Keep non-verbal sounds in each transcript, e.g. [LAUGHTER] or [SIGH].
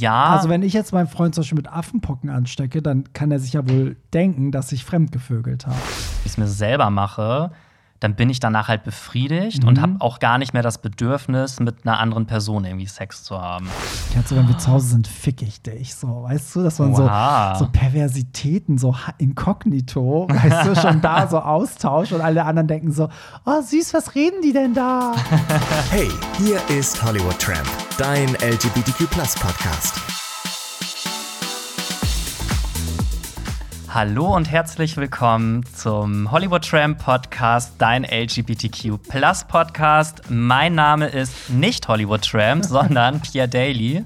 Ja. Also wenn ich jetzt meinen Freund zum Beispiel mit Affenpocken anstecke, dann kann er sich ja wohl denken, dass ich fremdgevögelt habe. Wie ich es mir selber mache, dann bin ich danach halt befriedigt Mhm. und habe auch gar nicht mehr das Bedürfnis, mit einer anderen Person irgendwie Sex zu haben. Kennst du, wenn wir zu Hause sind, fick ich dich so, weißt du, dass man so, Wow. so Perversitäten, so inkognito, weißt du, schon da so austauscht und alle anderen denken so, oh süß, was reden die denn da? [LAUGHS] Hey, hier ist Hollywood Tramp, dein LGBTQ Podcast. Hallo und herzlich willkommen zum Hollywood Tramp Podcast, dein LGBTQ Plus Podcast. Mein Name ist nicht Hollywood Tramp, [LAUGHS] sondern Pierre Daly.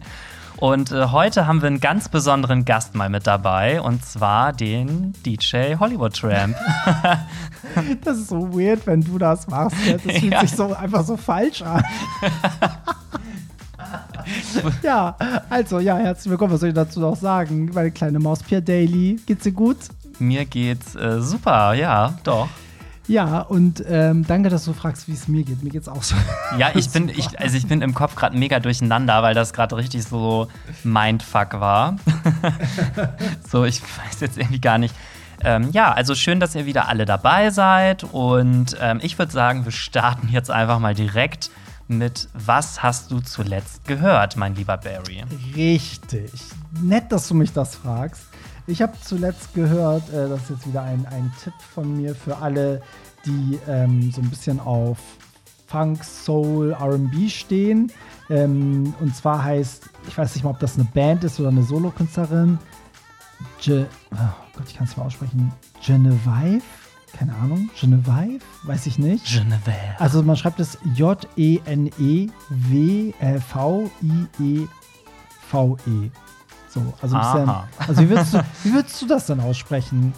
Und äh, heute haben wir einen ganz besonderen Gast mal mit dabei, und zwar den DJ Hollywood Tramp. [LAUGHS] Das ist so weird, wenn du das machst. Ja. Das [LAUGHS] fühlt Ja. sich so einfach so falsch an. Ja, also ja, herzlich willkommen. Was soll ich dazu noch sagen? Meine kleine Maus Pierre Daily. Geht's dir gut? Mir geht's äh, super, ja, doch. Ja, und ähm, danke, dass du fragst, wie es mir geht. Mir geht's auch so. [LAUGHS] Ja, ich bin, [LAUGHS] ich, also ich bin im Kopf gerade mega durcheinander, weil das gerade richtig so Mindfuck war. [LAUGHS] so, ich weiß jetzt irgendwie gar nicht. Ähm, ja, also schön, dass ihr wieder alle dabei seid. Und ähm, ich würde sagen, wir starten jetzt einfach mal direkt mit Was hast du zuletzt gehört, mein lieber Barry? Richtig. Nett, dass du mich das fragst. Ich habe zuletzt gehört, äh, das ist jetzt wieder ein, ein Tipp von mir für alle, die ähm, so ein bisschen auf Funk, Soul, RB stehen. Ähm, und zwar heißt, ich weiß nicht mal, ob das eine Band ist oder eine Solokünstlerin. Je, oh Gott, ich kann es mal aussprechen. Genevieve? Keine Ahnung. Genevieve? Weiß ich nicht. Genevieve. Also man schreibt es E J-E-N-E-W-L-V-I-E-V-E. So, also, ein bisschen, Aha. also wie, würdest du, wie würdest du das denn aussprechen?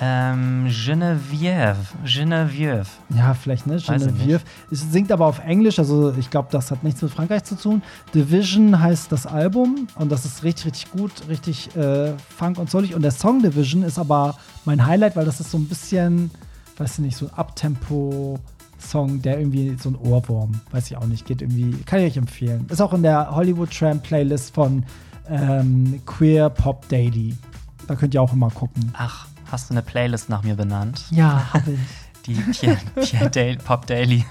Ähm, Genevieve. Genevieve. Ja, vielleicht, ne? Genevieve. Es singt aber auf Englisch, also ich glaube, das hat nichts mit Frankreich zu tun. Division heißt das Album und das ist richtig, richtig gut, richtig äh, funk und soulig. Und der Song Division ist aber mein Highlight, weil das ist so ein bisschen, weiß ich nicht, so ein Abtempo-Song, der irgendwie so ein Ohrwurm, weiß ich auch nicht, geht irgendwie, kann ich euch empfehlen. Ist auch in der Hollywood Tramp Playlist von ähm, Queer Pop Daily. Da könnt ihr auch immer gucken. Ach, hast du eine Playlist nach mir benannt? Ja, habe ich. [LAUGHS] Die Pierre, Pierre Daily, Pop Daily.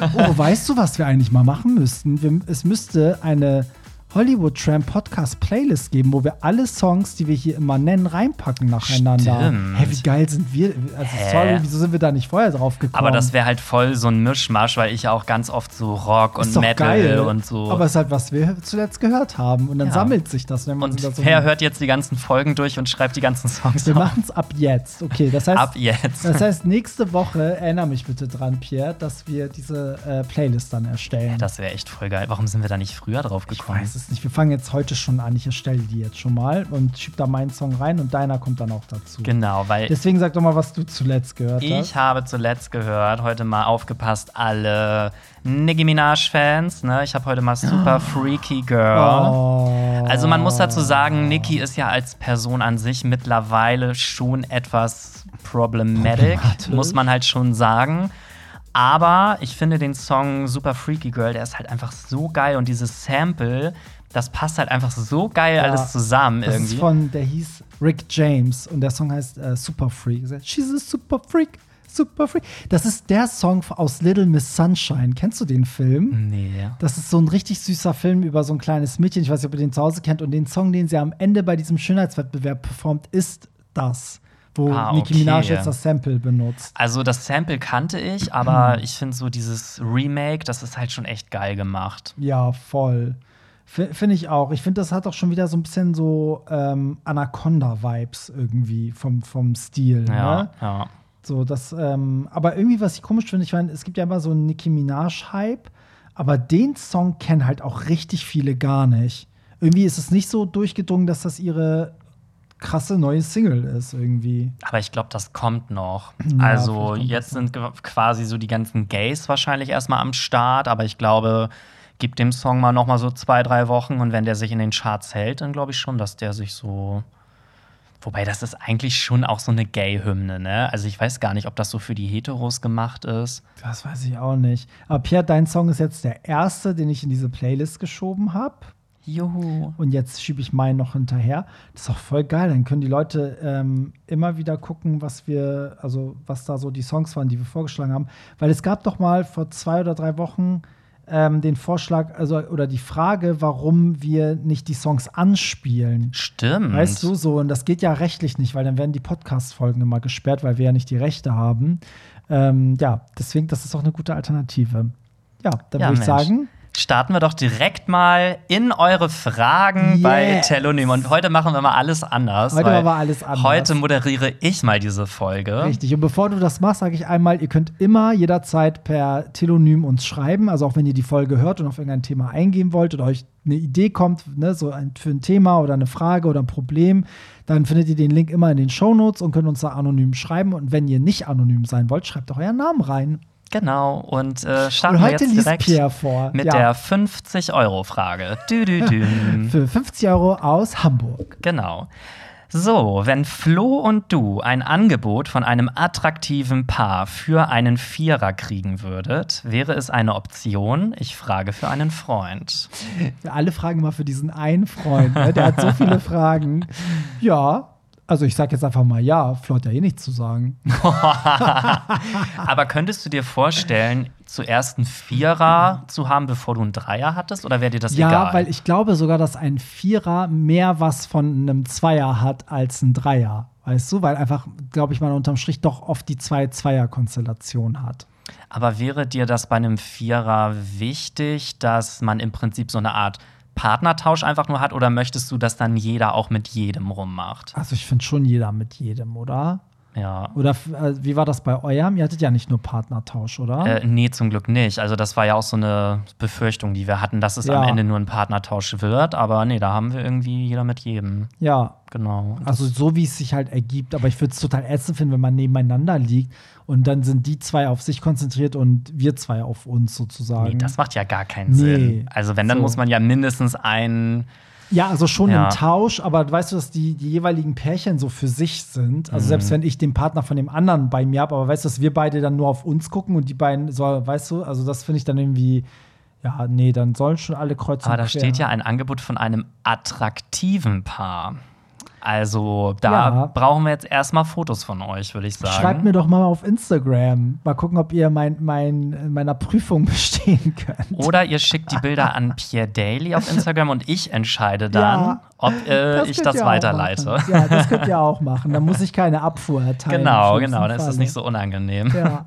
Oh, weißt du, was wir eigentlich mal machen müssten? Wir, es müsste eine Hollywood Tramp Podcast Playlist geben, wo wir alle Songs, die wir hier immer nennen, reinpacken nacheinander. Stimmt. Hey, wie geil sind wir? Also, Hä? sorry, wieso sind wir da nicht vorher drauf gekommen? Aber das wäre halt voll so ein Mischmasch, weil ich ja auch ganz oft so Rock und Ist Metal geil. und so. Aber es ist halt, was wir zuletzt gehört haben. Und dann Ja. sammelt sich das. Wenn man und so wer hört jetzt die ganzen Folgen durch und schreibt die ganzen Songs wir machen es ab jetzt. Okay, das heißt, ab jetzt. das heißt, nächste Woche, erinnere mich bitte dran, Pierre, dass wir diese äh, Playlist dann erstellen. das wäre echt voll geil. Warum sind wir da nicht früher drauf Ich gekommen? weiß es nicht. Wir fangen jetzt heute schon an. Ich erstelle die jetzt schon mal und schieb da meinen Song rein und deiner kommt dann auch dazu. Genau, weil Deswegen sag doch mal, was du zuletzt gehört hast. ich habe zuletzt gehört, heute mal aufgepasst, alle Nicki Minaj-Fans. Ne? Ich habe heute mal Super [GASPS] Freaky Girl. Oh. Also man muss dazu sagen, Nicki ist ja als Person an sich mittlerweile schon etwas problematic, Problematisch. muss man halt schon sagen. Aber ich finde den Song Super Freaky Girl, der ist halt einfach so geil und dieses Sample, das passt halt einfach so geil Ja. alles zusammen das irgendwie. ist von, der hieß Rick James und der Song heißt äh, Super Freak. She's a Super Freak, Super Freak. Das ist der Song aus Little Miss Sunshine. Kennst du den Film? nee. Das ist so ein richtig süßer Film über so ein kleines Mädchen. Ich weiß nicht, ob ihr den zu Hause kennt. Und den Song, den sie am Ende bei diesem Schönheitswettbewerb performt, ist das, wo Ah, Nicki okay. Minaj jetzt das Sample benutzt. Also das Sample kannte ich, aber ich finde so dieses Remake, das ist halt schon echt geil gemacht. Ja, voll. Finde ich auch. Ich finde, das hat auch schon wieder so ein bisschen so ähm, Anaconda-Vibes irgendwie vom, vom Stil. Ja, Ne? ja. So, das, ähm, aber irgendwie, was ich komisch finde, ich meine, es gibt ja immer so einen Nicki Minaj-Hype, aber den Song kennen halt auch richtig viele gar nicht. Irgendwie ist es nicht so durchgedrungen, dass das ihre krasse neue Single ist, irgendwie. Aber ich glaube, das kommt noch. Ja, also jetzt sind quasi so die ganzen Gays wahrscheinlich erstmal am Start, aber ich glaube, gib dem Song mal noch mal so zwei, drei Wochen und wenn der sich in den Charts hält, dann glaube ich schon, dass der sich so. Wobei das ist eigentlich schon auch so eine Gay-Hymne, ne? Also ich weiß gar nicht, ob das so für die Heteros gemacht ist. Das weiß ich auch nicht. Aber Pierre, dein Song ist jetzt der erste, den ich in diese Playlist geschoben habe. Juhu. Und jetzt schiebe ich meinen noch hinterher. Das ist auch voll geil. Dann können die Leute ähm, immer wieder gucken, was wir, also was da so die Songs waren, die wir vorgeschlagen haben. Weil es gab doch mal vor zwei oder drei Wochen ähm, den Vorschlag, also oder die Frage, warum wir nicht die Songs anspielen. Stimmt. Weißt du, so, und das geht ja rechtlich nicht, weil dann werden die Podcast-Folgen immer gesperrt, weil wir ja nicht die Rechte haben. Ähm, ja, deswegen, das ist auch eine gute Alternative. Ja, dann Ja, würde ich Mensch. sagen, Starten wir doch direkt mal in eure Fragen Yes. bei Telonym. Und heute machen wir mal alles anders. Heute machen wir alles anders. Heute moderiere ich mal diese Folge. Richtig. Und bevor du das machst, sage ich einmal, ihr könnt immer jederzeit per Telonym uns schreiben. Also auch wenn ihr die Folge hört und auf irgendein Thema eingehen wollt oder euch eine Idee kommt, ne, so ein, für ein Thema oder eine Frage oder ein Problem, dann findet ihr den Link immer in den Shownotes und könnt uns da anonym schreiben. Und wenn ihr nicht anonym sein wollt, schreibt doch euren Namen rein. Genau. Und äh, starten Und wir heute jetzt liest direkt Pierre vor. mit Ja. der 50-Euro-Frage. Dü, dü, dü. [LAUGHS] Für 50 Euro aus Hamburg. Genau. So, wenn Flo und du ein Angebot von einem attraktiven Paar für einen Vierer kriegen würdet, wäre es eine Option? Ich frage für einen Freund. Alle fragen mal für diesen einen Freund. Ne? Der hat so viele [LAUGHS] Fragen. Ja, also ich sage jetzt einfach mal ja. Flo hat ja eh nichts zu sagen. [LAUGHS] Aber könntest du dir vorstellen, zuerst einen Vierer zu haben, bevor du einen Dreier hattest? Oder wäre dir das Ja, egal? weil ich glaube sogar, dass ein Vierer mehr was von einem Zweier hat als ein Dreier. Weißt du? Weil einfach, glaube ich, man unterm Strich doch oft die zwei Zweier-Konstellation hat. Aber wäre dir das bei einem Vierer wichtig, dass man im Prinzip so eine Art Partnertausch einfach nur hat? Oder möchtest du, dass dann jeder auch mit jedem rummacht? Also ich finde schon jeder mit jedem, oder? Ja. Oder äh, wie war das bei eurem? Ihr hattet ja nicht nur Partnertausch, oder? Äh, nee, zum Glück nicht. Also, das war ja auch so eine Befürchtung, die wir hatten, dass es Ja. am Ende nur ein Partnertausch wird. Aber nee, da haben wir irgendwie jeder mit jedem. ja. Genau. Also so wie es sich halt ergibt. Aber ich würde es total ätzend finden, wenn man nebeneinander liegt und dann sind die zwei auf sich konzentriert und wir zwei auf uns sozusagen. Nee, das macht ja gar keinen Nee. Sinn. Also, wenn, dann So. muss man ja mindestens einen. Ja, also schon Ja. im Tausch, aber weißt du, dass die, die jeweiligen Pärchen so für sich sind. Also Mhm. selbst wenn ich den Partner von dem anderen bei mir habe, aber weißt du, dass wir beide dann nur auf uns gucken und die beiden so, weißt du, also das finde ich dann irgendwie, ja, nee, dann sollen schon alle kreuzen. Aber da steht ja ein Angebot von einem attraktiven Paar. Also, da Ja. brauchen wir jetzt erstmal Fotos von euch, würde ich sagen. Schreibt mir doch mal auf Instagram. Mal gucken, ob ihr mein, mein, in meiner Prüfung [LAUGHS] bestehen könnt. Oder ihr schickt die Bilder an Pierre Daly auf Instagram und ich entscheide dann, Ja. Ob äh, ich das ihr auch weiterleite. Ja, das könnt ihr auch machen. Dann muss ich keine Abfuhr erteilen. Genau, genau, dann ist das nicht so unangenehm. Ja.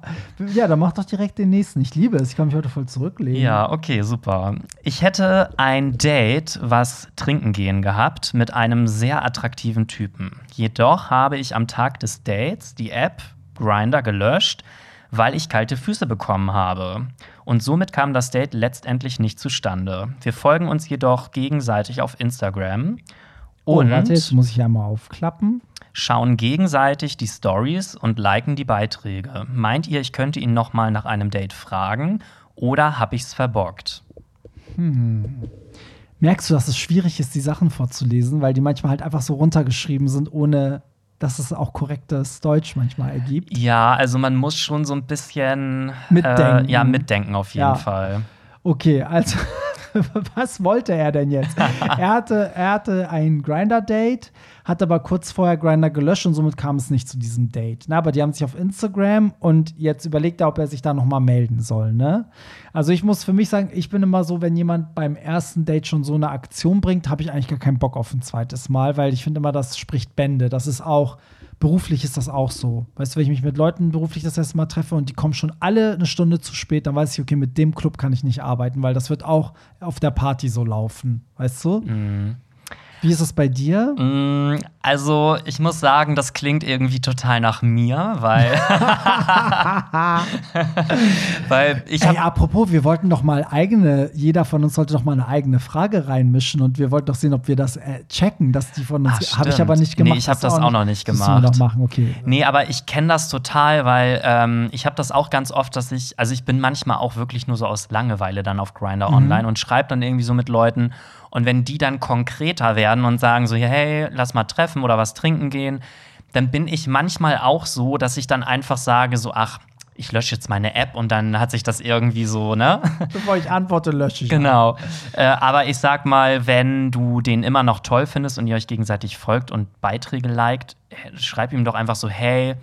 ja, dann mach doch direkt den nächsten. Ich liebe es. Ich kann mich heute voll zurücklegen. Ja, okay, super. Ich hätte ein Date, was trinken gehen gehabt, mit einem sehr attraktiven Typen. Jedoch habe ich am Tag des Dates die App Grinder gelöscht, weil ich kalte Füße bekommen habe. Und somit kam das Date letztendlich nicht zustande. Wir folgen uns jedoch gegenseitig auf Instagram Oh, und warte, jetzt muss ich ja mal aufklappen. schauen gegenseitig die Stories und liken die Beiträge. Meint ihr, ich könnte ihn noch mal nach einem Date fragen oder hab ich's verbockt? Merkst du, dass es schwierig ist, die Sachen vorzulesen, weil die manchmal halt einfach so runtergeschrieben sind, ohne dass es auch korrektes Deutsch manchmal ergibt? Ja, also man muss schon so ein bisschen Mitdenken. Äh, ja, mitdenken auf jeden Ja. Fall. Okay, also [LAUGHS] was wollte er denn jetzt? [LAUGHS] er hatte, er hatte ein Grinder-Date, hat aber kurz vorher Grinder gelöscht und somit kam es nicht zu diesem Date. Na, aber die haben sich auf Instagram und jetzt überlegt er, ob er sich da noch mal melden soll. Ne? Also ich muss für mich sagen, ich bin immer so, wenn jemand beim ersten Date schon so eine Aktion bringt, habe ich eigentlich gar keinen Bock auf ein zweites Mal, weil ich finde immer, das spricht Bände. Das ist auch beruflich ist das auch so. Weißt du, wenn ich mich mit Leuten beruflich das erste Mal treffe und die kommen schon alle eine Stunde zu spät, dann weiß ich, okay, mit dem Club kann ich nicht arbeiten, weil das wird auch auf der Party so laufen. Weißt du? Wie ist es bei dir? Mm, Also, ich muss sagen, das klingt irgendwie total nach mir, weil, [LAUGHS] weil ich Ey, habe apropos, wir wollten doch mal eigene, jeder von uns sollte doch mal eine eigene Frage reinmischen und wir wollten doch sehen, ob wir das äh, checken, dass die von uns. Habe ich aber nicht Nee, gemacht. ich hab Hast du das auch noch nicht Müssen wir gemacht. noch machen, okay. Nee, aber ich kenne das total, weil ähm, ich habe das auch ganz oft, dass ich, also ich bin manchmal auch wirklich nur so aus Langeweile dann auf Grinder online und schreibe dann irgendwie so mit Leuten. Und wenn die dann konkreter werden und sagen so, hey, lass mal treffen oder was trinken gehen, dann bin ich manchmal auch so, dass ich dann einfach sage so, ach, ich lösche jetzt meine App und dann hat sich das irgendwie so, ne? [LAUGHS] Bevor ich antworte, lösche ich. Genau. Äh, aber ich sag mal, wenn du den immer noch toll findest und ihr euch gegenseitig folgt und Beiträge liked, äh, schreib ihm doch einfach so, hey,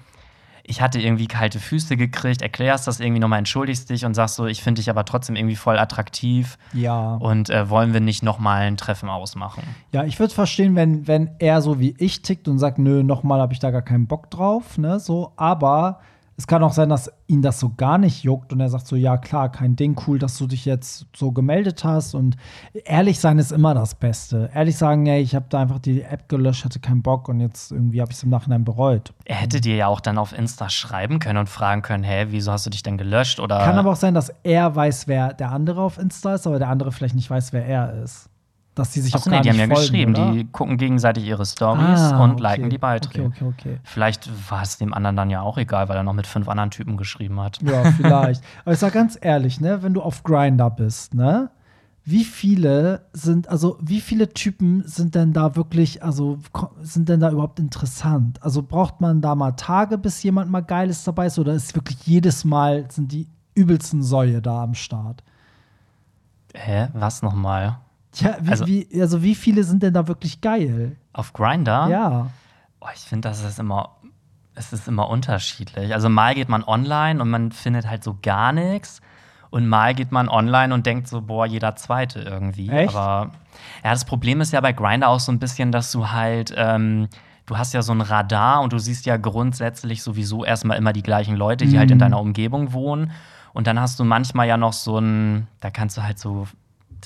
ich hatte irgendwie kalte Füße gekriegt, erklärst das irgendwie nochmal, entschuldigst dich und sagst so, ich finde dich aber trotzdem irgendwie voll attraktiv Ja. und äh, wollen wir nicht nochmal ein Treffen ausmachen. Ja, ich würde verstehen, wenn, wenn er so wie ich tickt und sagt, nö, nochmal habe ich da gar keinen Bock drauf, ne, so, aber es kann auch sein, dass ihn das so gar nicht juckt und er sagt so, ja klar, kein Ding, cool, dass du dich jetzt so gemeldet hast und ehrlich sein ist immer das Beste. Ehrlich sagen, ey, ich habe da einfach die App gelöscht, hatte keinen Bock und jetzt irgendwie habe ich es im Nachhinein bereut. Er hätte dir ja auch dann auf Insta schreiben können und fragen können, hä, wieso hast du dich denn gelöscht? Oder Kann aber auch sein, dass er weiß, wer der andere auf Insta ist, aber der andere vielleicht nicht weiß, wer er ist. Dass die sich Achso, auch nee, gar die haben ja nicht folgen, geschrieben, oder? die gucken gegenseitig ihre Stories Ah, und okay. liken die Beiträge. Okay, okay, okay. Vielleicht war es dem anderen dann ja auch egal, weil er noch mit fünf anderen Typen geschrieben hat. Ja, [LAUGHS] vielleicht. Aber ich sag ganz ehrlich, ne, wenn du auf Grinder bist, ne, wie viele sind, also wie viele Typen sind denn da wirklich, also sind denn da überhaupt interessant? Also braucht man da mal Tage, bis jemand mal Geiles dabei ist, oder ist wirklich jedes Mal sind die übelsten Säue da am Start? Hä? Was nochmal? Tja, wie, Also- wie, also wie viele sind denn da wirklich geil? Auf Grinder? Ja. Oh, ich finde, das ist immer, es ist immer unterschiedlich. Also mal geht man online und man findet halt so gar nichts. Und mal geht man online und denkt so, boah, jeder zweite irgendwie. Echt? Aber ja, das Problem ist ja bei Grinder auch so ein bisschen, dass du halt, ähm, du hast ja so ein Radar und du siehst ja grundsätzlich sowieso erstmal immer die gleichen Leute, die halt in deiner Umgebung wohnen. Und dann hast du manchmal ja noch so ein, da kannst du halt so,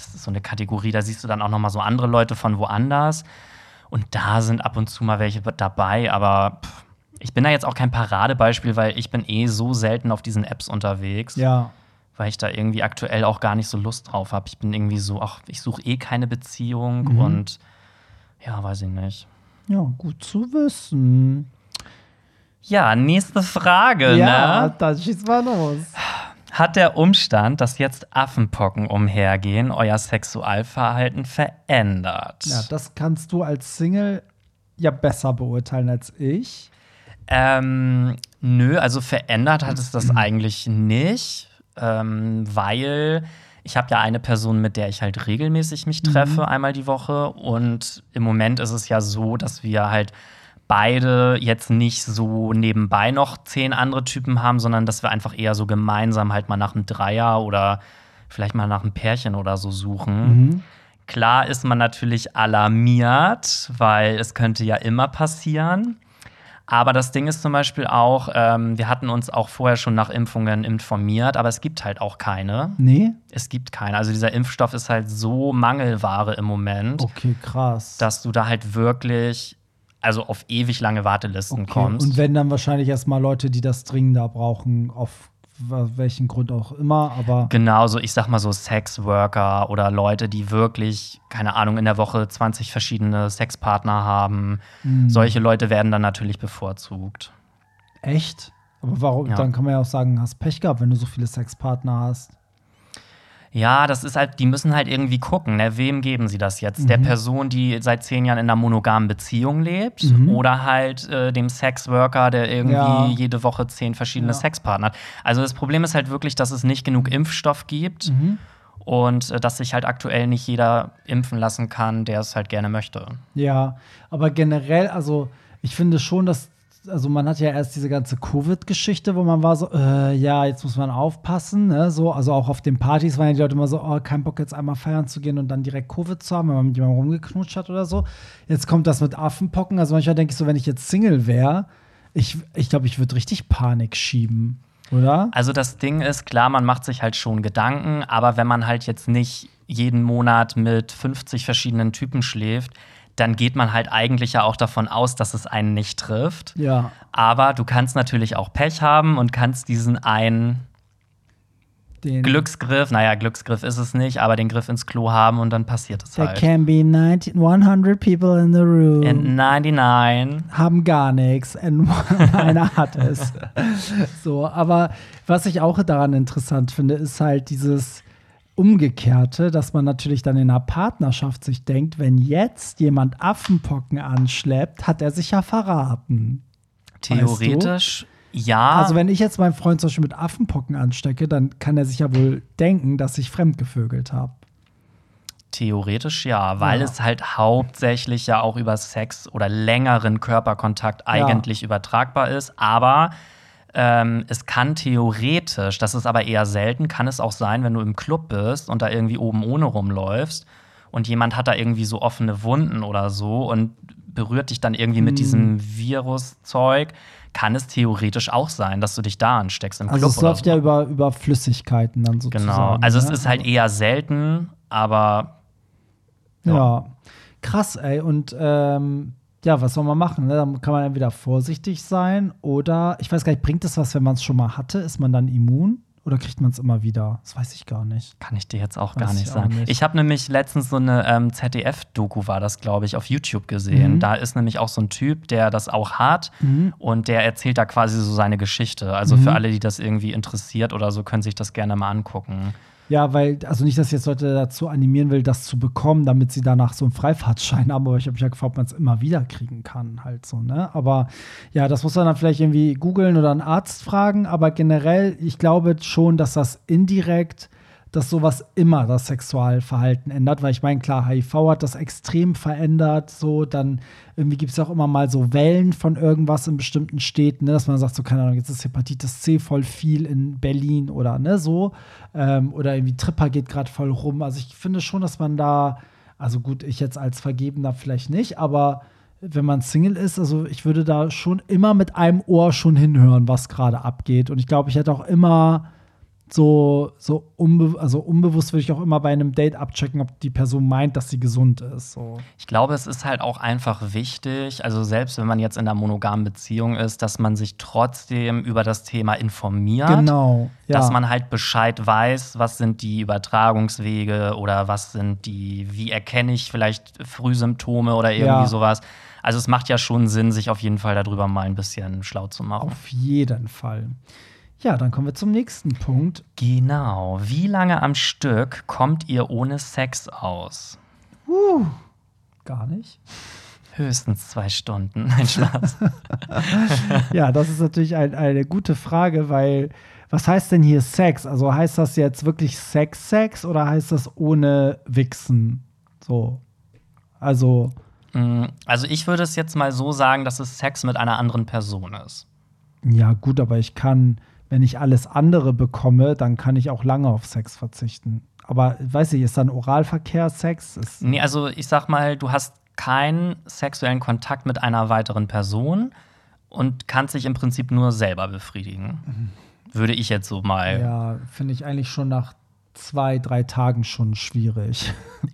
das ist so eine Kategorie, da siehst du dann auch noch mal so andere Leute von woanders. Und da sind ab und zu mal welche dabei, aber pff, ich bin da jetzt auch kein Paradebeispiel, weil ich bin eh so selten auf diesen Apps unterwegs, Ja. weil ich da irgendwie aktuell auch gar nicht so Lust drauf habe. Ich bin irgendwie so, ach, ich suche eh keine Beziehung Mhm. und ja, weiß ich nicht. Ja, gut zu wissen. Ja, nächste Frage, Ja, ne? dann schieß mal los. Hat der Umstand, dass jetzt Affenpocken umhergehen, euer Sexualverhalten verändert? Ja, das kannst du als Single ja besser beurteilen als ich. Ähm, nö, also verändert hat es Mhm. das [CLEARS THROAT] eigentlich nicht, ähm, weil ich habe ja eine Person, mit der ich halt regelmäßig mich Mhm. treffe, einmal die Woche. Und im Moment ist es ja so, dass wir halt beide jetzt nicht so nebenbei noch zehn andere Typen haben, sondern dass wir einfach eher so gemeinsam halt mal nach einem Dreier oder vielleicht mal nach einem Pärchen oder so suchen. Mhm. Klar ist man natürlich alarmiert, weil es könnte ja immer passieren. Aber das Ding ist zum Beispiel auch, ähm, wir hatten uns auch vorher schon nach Impfungen informiert, aber es gibt halt auch keine. Nee? Es gibt keine. Also dieser Impfstoff ist halt so Mangelware im Moment, Okay, krass. dass du da halt wirklich, also auf ewig lange Wartelisten okay. kommst. Und wenn dann wahrscheinlich erstmal Leute, die das dringender brauchen, auf welchen Grund auch immer, aber Genauso, ich sag mal so Sexworker oder Leute, die wirklich, keine Ahnung, in der Woche 20 verschiedene Sexpartner haben. Mhm. Solche Leute werden dann natürlich bevorzugt. echt? Aber warum? Ja. Dann kann man ja auch sagen, hast Pech gehabt, wenn du so viele Sexpartner hast. Ja, das ist halt, die müssen halt irgendwie gucken, ne? wem geben sie das jetzt? Mhm. Der Person, die seit zehn Jahren in einer monogamen Beziehung lebt oder halt äh, dem Sexworker, der irgendwie Mhm. Ja. jede Woche zehn verschiedene Ja. Sexpartner hat. Also das Problem ist halt wirklich, dass es nicht genug Impfstoff gibt Mhm. und äh, dass sich halt aktuell nicht jeder impfen lassen kann, der es halt gerne möchte. Ja, aber generell, also ich finde schon, dass, also man hat ja erst diese ganze Covid-Geschichte, wo man war so, äh, ja, jetzt muss man aufpassen, ne? So, also auch auf den Partys waren ja die Leute immer so, oh, kein Bock jetzt einmal feiern zu gehen und dann direkt Covid zu haben, wenn man mit jemandem rumgeknutscht hat oder so. Jetzt kommt das mit Affenpocken. Also manchmal denke ich so, wenn ich jetzt Single wäre, ich, ich glaube, ich würde richtig Panik schieben, oder? Also das Ding ist, klar, man macht sich halt schon Gedanken, aber wenn man halt jetzt nicht jeden Monat mit 50 verschiedenen Typen schläft, dann geht man halt eigentlich ja auch davon aus, dass es einen nicht trifft. Ja. Aber du kannst natürlich auch Pech haben und kannst diesen einen Den, Glücksgriff, naja, Glücksgriff ist es nicht, aber den Griff ins Klo haben und dann passiert es There halt. can be 90, 100 people in the room. In 99. haben gar nichts und [LAUGHS] einer hat es. So, aber was ich auch daran interessant finde, ist halt dieses Umgekehrte, dass man natürlich dann in einer Partnerschaft sich denkt, wenn jetzt jemand Affenpocken anschleppt, hat er sich ja verraten. Theoretisch Ja. Also wenn ich jetzt meinen Freund zum Beispiel mit Affenpocken anstecke, dann kann er sich ja wohl denken, dass ich fremdgevögelt habe. Theoretisch ja, weil Ja. es halt hauptsächlich ja auch über Sex oder längeren Körperkontakt eigentlich übertragbar ist. Aber ähm, es kann theoretisch, das ist aber eher selten, kann es auch sein, wenn du im Club bist und da irgendwie oben ohne rumläufst und jemand hat da irgendwie so offene Wunden oder so und berührt dich dann irgendwie mit diesem Viruszeug, kann es theoretisch auch sein, dass du dich da ansteckst im Also Club es oder läuft so. ja über, über Flüssigkeiten dann sozusagen. Genau. Also es ne? ist halt eher selten, aber Ja. Krass, ey. Und ähm, ja, was soll man machen? Ne? Dann kann man entweder vorsichtig sein oder, ich weiß gar nicht, bringt es was, wenn man es schon mal hatte? Ist man dann immun? Oder kriegt man es immer wieder? Das weiß ich gar nicht. Kann ich dir jetzt auch Weiß gar nicht ich sagen. nicht. Ich habe nämlich letztens so eine ähm, ZDF-Doku, war das, glaube ich, auf YouTube gesehen. Mhm. Da ist nämlich auch so ein Typ, der das auch hat Mhm. und der erzählt da quasi so seine Geschichte. Also Mhm. für alle, die das irgendwie interessiert oder so, können sich das gerne mal angucken. Ja, weil, also nicht, dass ich jetzt Leute dazu animieren will, das zu bekommen, damit sie danach so einen Freifahrtschein haben, aber ich habe mich ja gefragt, ob man es immer wieder kriegen kann, halt so, ne? Aber ja, das muss man dann vielleicht irgendwie googeln oder einen Arzt fragen, aber generell, ich glaube schon, dass das indirekt, dass sowas immer das Sexualverhalten ändert, weil ich meine, klar, HIV hat das extrem verändert, so, dann irgendwie gibt es ja auch immer mal so Wellen von irgendwas in bestimmten Städten, ne, dass man sagt, so, keine Ahnung, jetzt ist Hepatitis C voll viel in Berlin oder ne, so. Ähm, oder irgendwie Tripper geht gerade voll rum. Also ich finde schon, dass man da, also gut, ich jetzt als Vergebener vielleicht nicht, aber wenn man Single ist, also ich würde da schon immer mit einem Ohr schon hinhören, was gerade abgeht. Und ich glaube, ich hätte auch immer so, so unbe also unbewusst würde ich auch immer bei einem Date abchecken, ob die Person meint, dass sie gesund ist. So. Ich glaube, es ist halt auch einfach wichtig, also selbst wenn man jetzt in einer monogamen Beziehung ist, dass man sich trotzdem über das Thema informiert. Genau. Ja. dass man halt Bescheid weiß, was sind die Übertragungswege oder was sind die, wie erkenne ich vielleicht Frühsymptome oder irgendwie Ja. sowas. Also es macht ja schon Sinn, sich auf jeden Fall darüber mal ein bisschen schlau zu machen. Auf jeden Fall. Ja, dann kommen wir zum nächsten Punkt. Genau. Wie lange am Stück kommt ihr ohne Sex aus? Gar nicht. Höchstens zwei Stunden. [LAUGHS] Nein, Spaß. [LAUGHS] Ja, das ist natürlich ein, eine gute Frage, weil was heißt denn hier Sex? Also heißt das jetzt wirklich Sex, Sex oder heißt das ohne Wichsen? So. Also, Mm, also ich würde es jetzt mal so sagen, dass es Sex mit einer anderen Person ist. ja, gut, aber ich kann, wenn ich alles andere bekomme, dann kann ich auch lange auf Sex verzichten. Aber weiß ich, ist dann Oralverkehr Sex? Ist, Nee, also ich sag mal, du hast keinen sexuellen Kontakt mit einer weiteren Person und kannst dich im Prinzip nur selber befriedigen. Würde ich jetzt so mal. ja, finde ich eigentlich schon nach zwei, drei Tagen schon schwierig.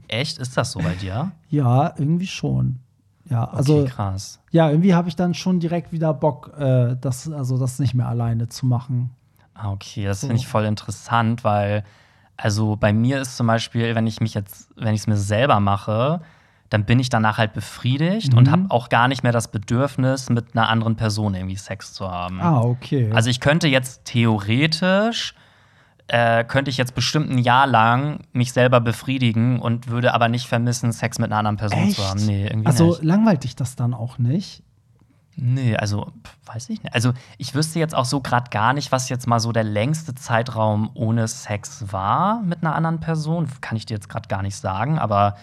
Echt? Ist das so bei dir? ja, irgendwie schon. Ja, also. okay, krass. Ja, irgendwie habe ich dann schon direkt wieder Bock, äh, das, also das nicht mehr alleine zu machen. Ah, okay, das So. finde ich voll interessant, weil, also bei mir ist zum Beispiel, wenn ich mich jetzt, wenn ich es mir selber mache, dann bin ich danach halt befriedigt und Mhm. habe auch gar nicht mehr das Bedürfnis, mit einer anderen Person irgendwie Sex zu haben. Ah, okay. Also ich könnte jetzt theoretisch, äh, könnte ich jetzt bestimmt ein Jahr lang mich selber befriedigen und würde aber nicht vermissen, Sex mit einer anderen Person Echt? zu haben. Nee, irgendwie also nicht. langweilt dich das dann auch nicht? Nee, also weiß ich nicht. Also ich wüsste jetzt auch so gerade gar nicht, was jetzt mal so der längste Zeitraum ohne Sex war mit einer anderen Person. Kann ich dir jetzt gerade gar nicht sagen, aber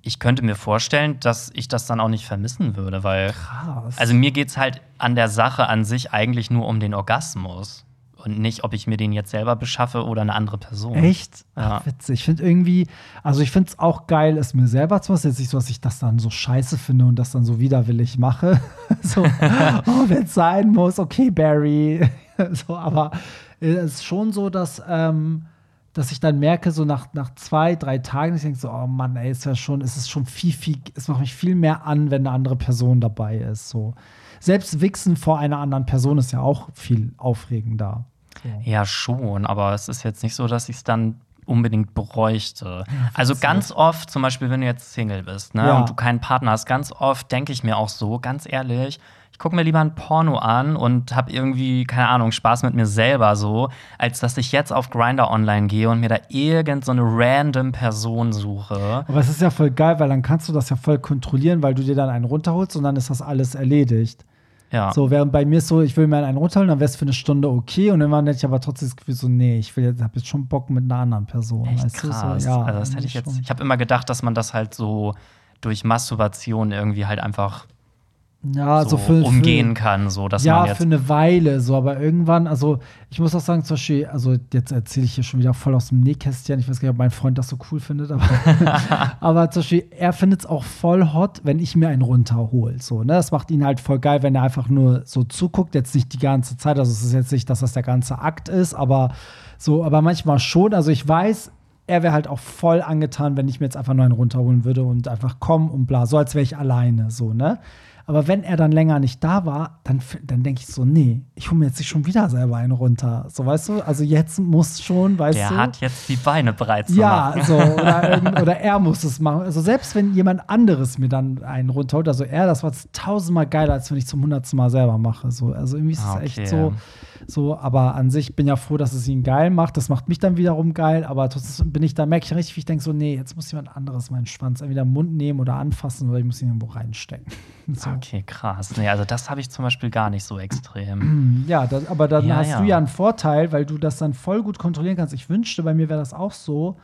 ich könnte mir vorstellen, dass ich das dann auch nicht vermissen würde, weil Krass. also mir geht es halt an der Sache an sich eigentlich nur um den Orgasmus und nicht, ob ich mir den jetzt selber beschaffe oder eine andere Person. Echt? Ja. Ach, witzig. Ich finde irgendwie, also ich finde es auch geil, es mir selber zu machen. Jetzt nicht so, dass ich das dann so scheiße finde und das dann so widerwillig mache. [LAUGHS] so, oh, wenn es sein muss, okay, Barry. [LAUGHS] so, aber äh, es ist schon so, dass, ähm, dass ich dann merke, so nach, nach zwei, drei Tagen, ich denke so, oh Mann, ey, ist ja schon, es ist schon viel, viel, es macht mich viel mehr an, wenn eine andere Person dabei ist. So. Selbst Wichsen vor einer anderen Person ist ja auch viel aufregender. Ja, schon, aber es ist jetzt nicht so, dass ich es dann unbedingt bräuchte. also ganz oft, zum Beispiel, wenn du jetzt Single bist ne, Ja. und du keinen Partner hast, ganz oft denke ich mir auch so, ganz ehrlich, ich gucke mir lieber ein Porno an und habe irgendwie, keine Ahnung, Spaß mit mir selber so, als dass ich jetzt auf Grinder online gehe und mir da irgend so eine random Person suche. Aber es ist ja voll geil, weil dann kannst du das ja voll kontrollieren, weil du dir dann einen runterholst und dann ist das alles erledigt. Ja. So, während bei mir ist so, ich will mir einen runterholen, dann wäre es für eine Stunde okay. Und irgendwann hätte ich aber trotzdem das Gefühl, so, nee, ich will jetzt, hab jetzt schon Bock mit einer anderen Person. Echt weißt du? krass. So, ja, also das hätte ich schon. jetzt. Ich habe immer gedacht, dass man das halt so durch Masturbation irgendwie halt einfach ja, so so für, umgehen kann, so dass ja, man jetzt. für eine Weile, so, aber irgendwann, also ich muss auch sagen, zum Beispiel, also jetzt erzähle ich hier schon wieder voll aus dem Nähkästchen, ich weiß gar nicht, ob mein Freund das so cool findet, aber, [LAUGHS] aber zum Beispiel, er findet es auch voll hot, wenn ich mir einen runterhole, so, ne, das macht ihn halt voll geil, wenn er einfach nur so zuguckt, jetzt nicht die ganze Zeit, also es ist jetzt nicht, dass das der ganze Akt ist, aber so, aber manchmal schon, also ich weiß, er wäre halt auch voll angetan, wenn ich mir jetzt einfach nur einen runterholen würde und einfach kommen und bla, so als wäre ich alleine, so, ne? Aber wenn er dann länger nicht da war, dann, dann denke ich so, nee, ich hole mir jetzt nicht schon wieder selber einen runter. So, weißt du? Also jetzt muss schon, weißt der du? hat jetzt die Beine breit zu ja, machen. so, [LAUGHS] oder, oder er muss es machen. Also selbst wenn jemand anderes mir dann einen runterholt, also er, das war tausendmal geiler, als wenn ich zum hundertsten Mal selber mache. So, also irgendwie ist es Ah, okay. echt so, so, aber an sich bin ja froh, dass es ihn geil macht. Das macht mich dann wiederum geil, aber trotzdem bin ich da, merke ich richtig, wie ich denke so, nee, jetzt muss jemand anderes meinen Schwanz entweder im Mund nehmen oder anfassen oder ich muss ihn irgendwo reinstecken. [LAUGHS] So. Okay, krass. Nee, also das habe ich zum Beispiel gar nicht so extrem. [CLEARS THROAT] Ja, das, aber dann Ja, hast ja. du ja einen Vorteil, weil du das dann voll gut kontrollieren kannst. Ich wünschte, bei mir wäre das auch so,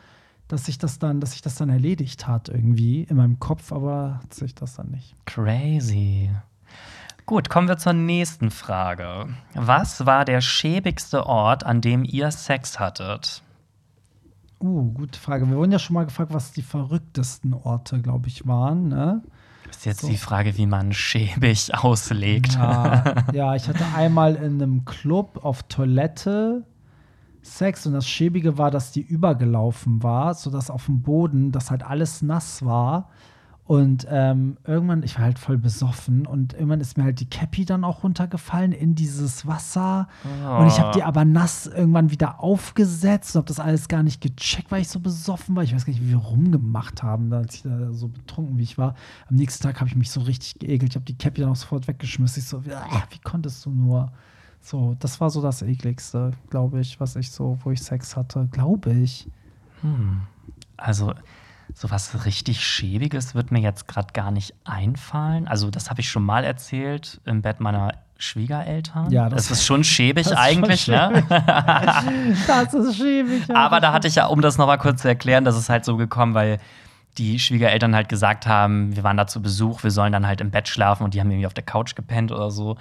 dass sich das dann, dass sich das dann erledigt hat irgendwie in meinem Kopf, aber hat sich das dann nicht. Crazy. Gut, kommen wir zur nächsten Frage. Was war der schäbigste Ort, an dem ihr Sex hattet? Uh, gute Frage. Wir wurden ja schon mal gefragt, was die verrücktesten Orte, glaube ich, waren. Ne? Ist jetzt So. die Frage, wie man schäbig [LAUGHS] auslegt. Ja, ja, ich hatte einmal in einem Club auf Toilette Sex und das Schäbige war, dass die übergelaufen war, sodass auf dem Boden das halt alles nass war. Und ähm, irgendwann, ich war halt voll besoffen und irgendwann ist mir halt die Cappy dann auch runtergefallen in dieses Wasser. Und ich habe die aber nass irgendwann wieder aufgesetzt und habe das alles gar nicht gecheckt, weil ich so besoffen war. Ich weiß gar nicht, wie wir rumgemacht haben, als ich da so betrunken wie ich war. Am nächsten Tag habe ich mich so richtig geekelt. Ich habe die Cappy dann auch sofort weggeschmissen. Ich so, "Ah, wie konntest du nur? So, das war so das ekligste, glaube ich, was ich so, wo ich Sex hatte, glaube ich. Also, sowas richtig Schäbiges wird mir jetzt gerade gar nicht einfallen. Also, das habe ich schon mal erzählt im Bett meiner Schwiegereltern. Ja, das- das ist schon schäbig das ist schon eigentlich, ne? [LAUGHS] Das ist schäbig. ja. Aber da hatte ich ja, um das nochmal kurz zu erklären, das ist halt so gekommen, weil die Schwiegereltern halt gesagt haben, wir waren da zu Besuch, wir sollen dann halt im Bett schlafen und die haben irgendwie auf der Couch gepennt oder so.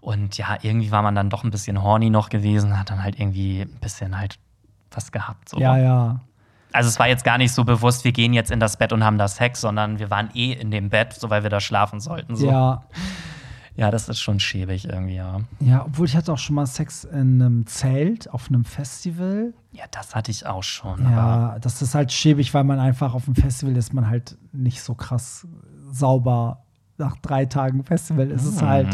Und ja, irgendwie war man dann doch ein bisschen horny noch gewesen, hat dann halt irgendwie ein bisschen halt was gehabt. So. Ja, ja. Also es war jetzt gar nicht so bewusst, wir gehen jetzt in das Bett und haben da Sex, sondern wir waren eh in dem Bett, so weil wir da schlafen sollten. So. Ja, ja, das ist schon schäbig irgendwie, ja. ja, obwohl ich hatte auch schon mal Sex in einem Zelt auf einem Festival. Ja, das hatte ich auch schon. Ja, das ist halt schäbig, weil man einfach auf dem Festival ist man halt nicht so krass sauber. Nach drei Tagen Festival ist es halt,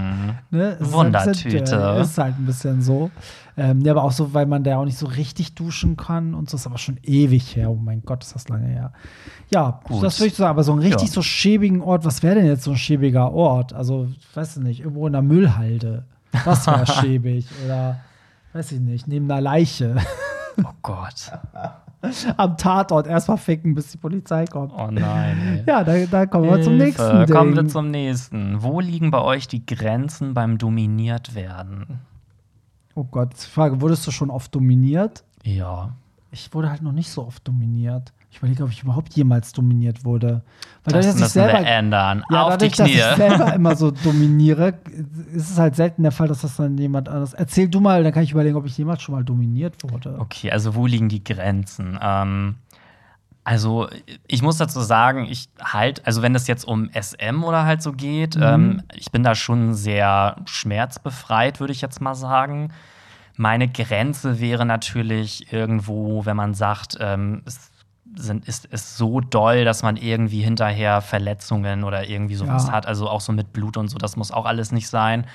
ne, es ist halt ein bisschen Wundertüte. ist halt ein bisschen so. Ähm, ja, aber auch so, weil man da auch nicht so richtig duschen kann und so ist aber schon ewig her. Oh mein Gott, ist das lange her. Ja, Gut. das würde ich sagen, aber so einen richtig Ja. so schäbigen Ort, was wäre denn jetzt so ein schäbiger Ort? Also, ich weiß nicht, irgendwo in der Müllhalde. Das wäre [LAUGHS] schäbig. Oder, weiß ich nicht, neben einer Leiche. oh Gott. [LAUGHS] Am Tatort erstmal ficken, bis die Polizei kommt. Oh nein. Ey. Ja, da, da kommen wir zum Hilfe. nächsten Ding. Kommen wir zum nächsten. Wo liegen bei euch die Grenzen beim dominiert werden? oh Gott, Frage, wurdest du schon oft dominiert? Ja. Ich wurde halt noch nicht so oft dominiert. Ich überlege, ob ich überhaupt jemals dominiert wurde. Weil Das dadurch, dass ich müssen selber, wir ändern. ja, Auf die dadurch, dass ich selber [LAUGHS] immer so dominiere, ist es halt selten der Fall, dass das dann jemand anderes. Erzähl du mal, dann kann ich überlegen, ob ich jemals schon mal dominiert wurde. Okay, also wo liegen die Grenzen? Ähm, also ich muss dazu sagen, ich halt, also wenn es jetzt um SM oder halt so geht, Mhm. ähm, ich bin da schon sehr schmerzbefreit, würde ich jetzt mal sagen. Meine Grenze wäre natürlich irgendwo, wenn man sagt, ähm, es sind, ist es so doll, dass man irgendwie hinterher Verletzungen oder irgendwie sowas Ja. hat, also auch so mit Blut und so, das muss auch alles nicht sein.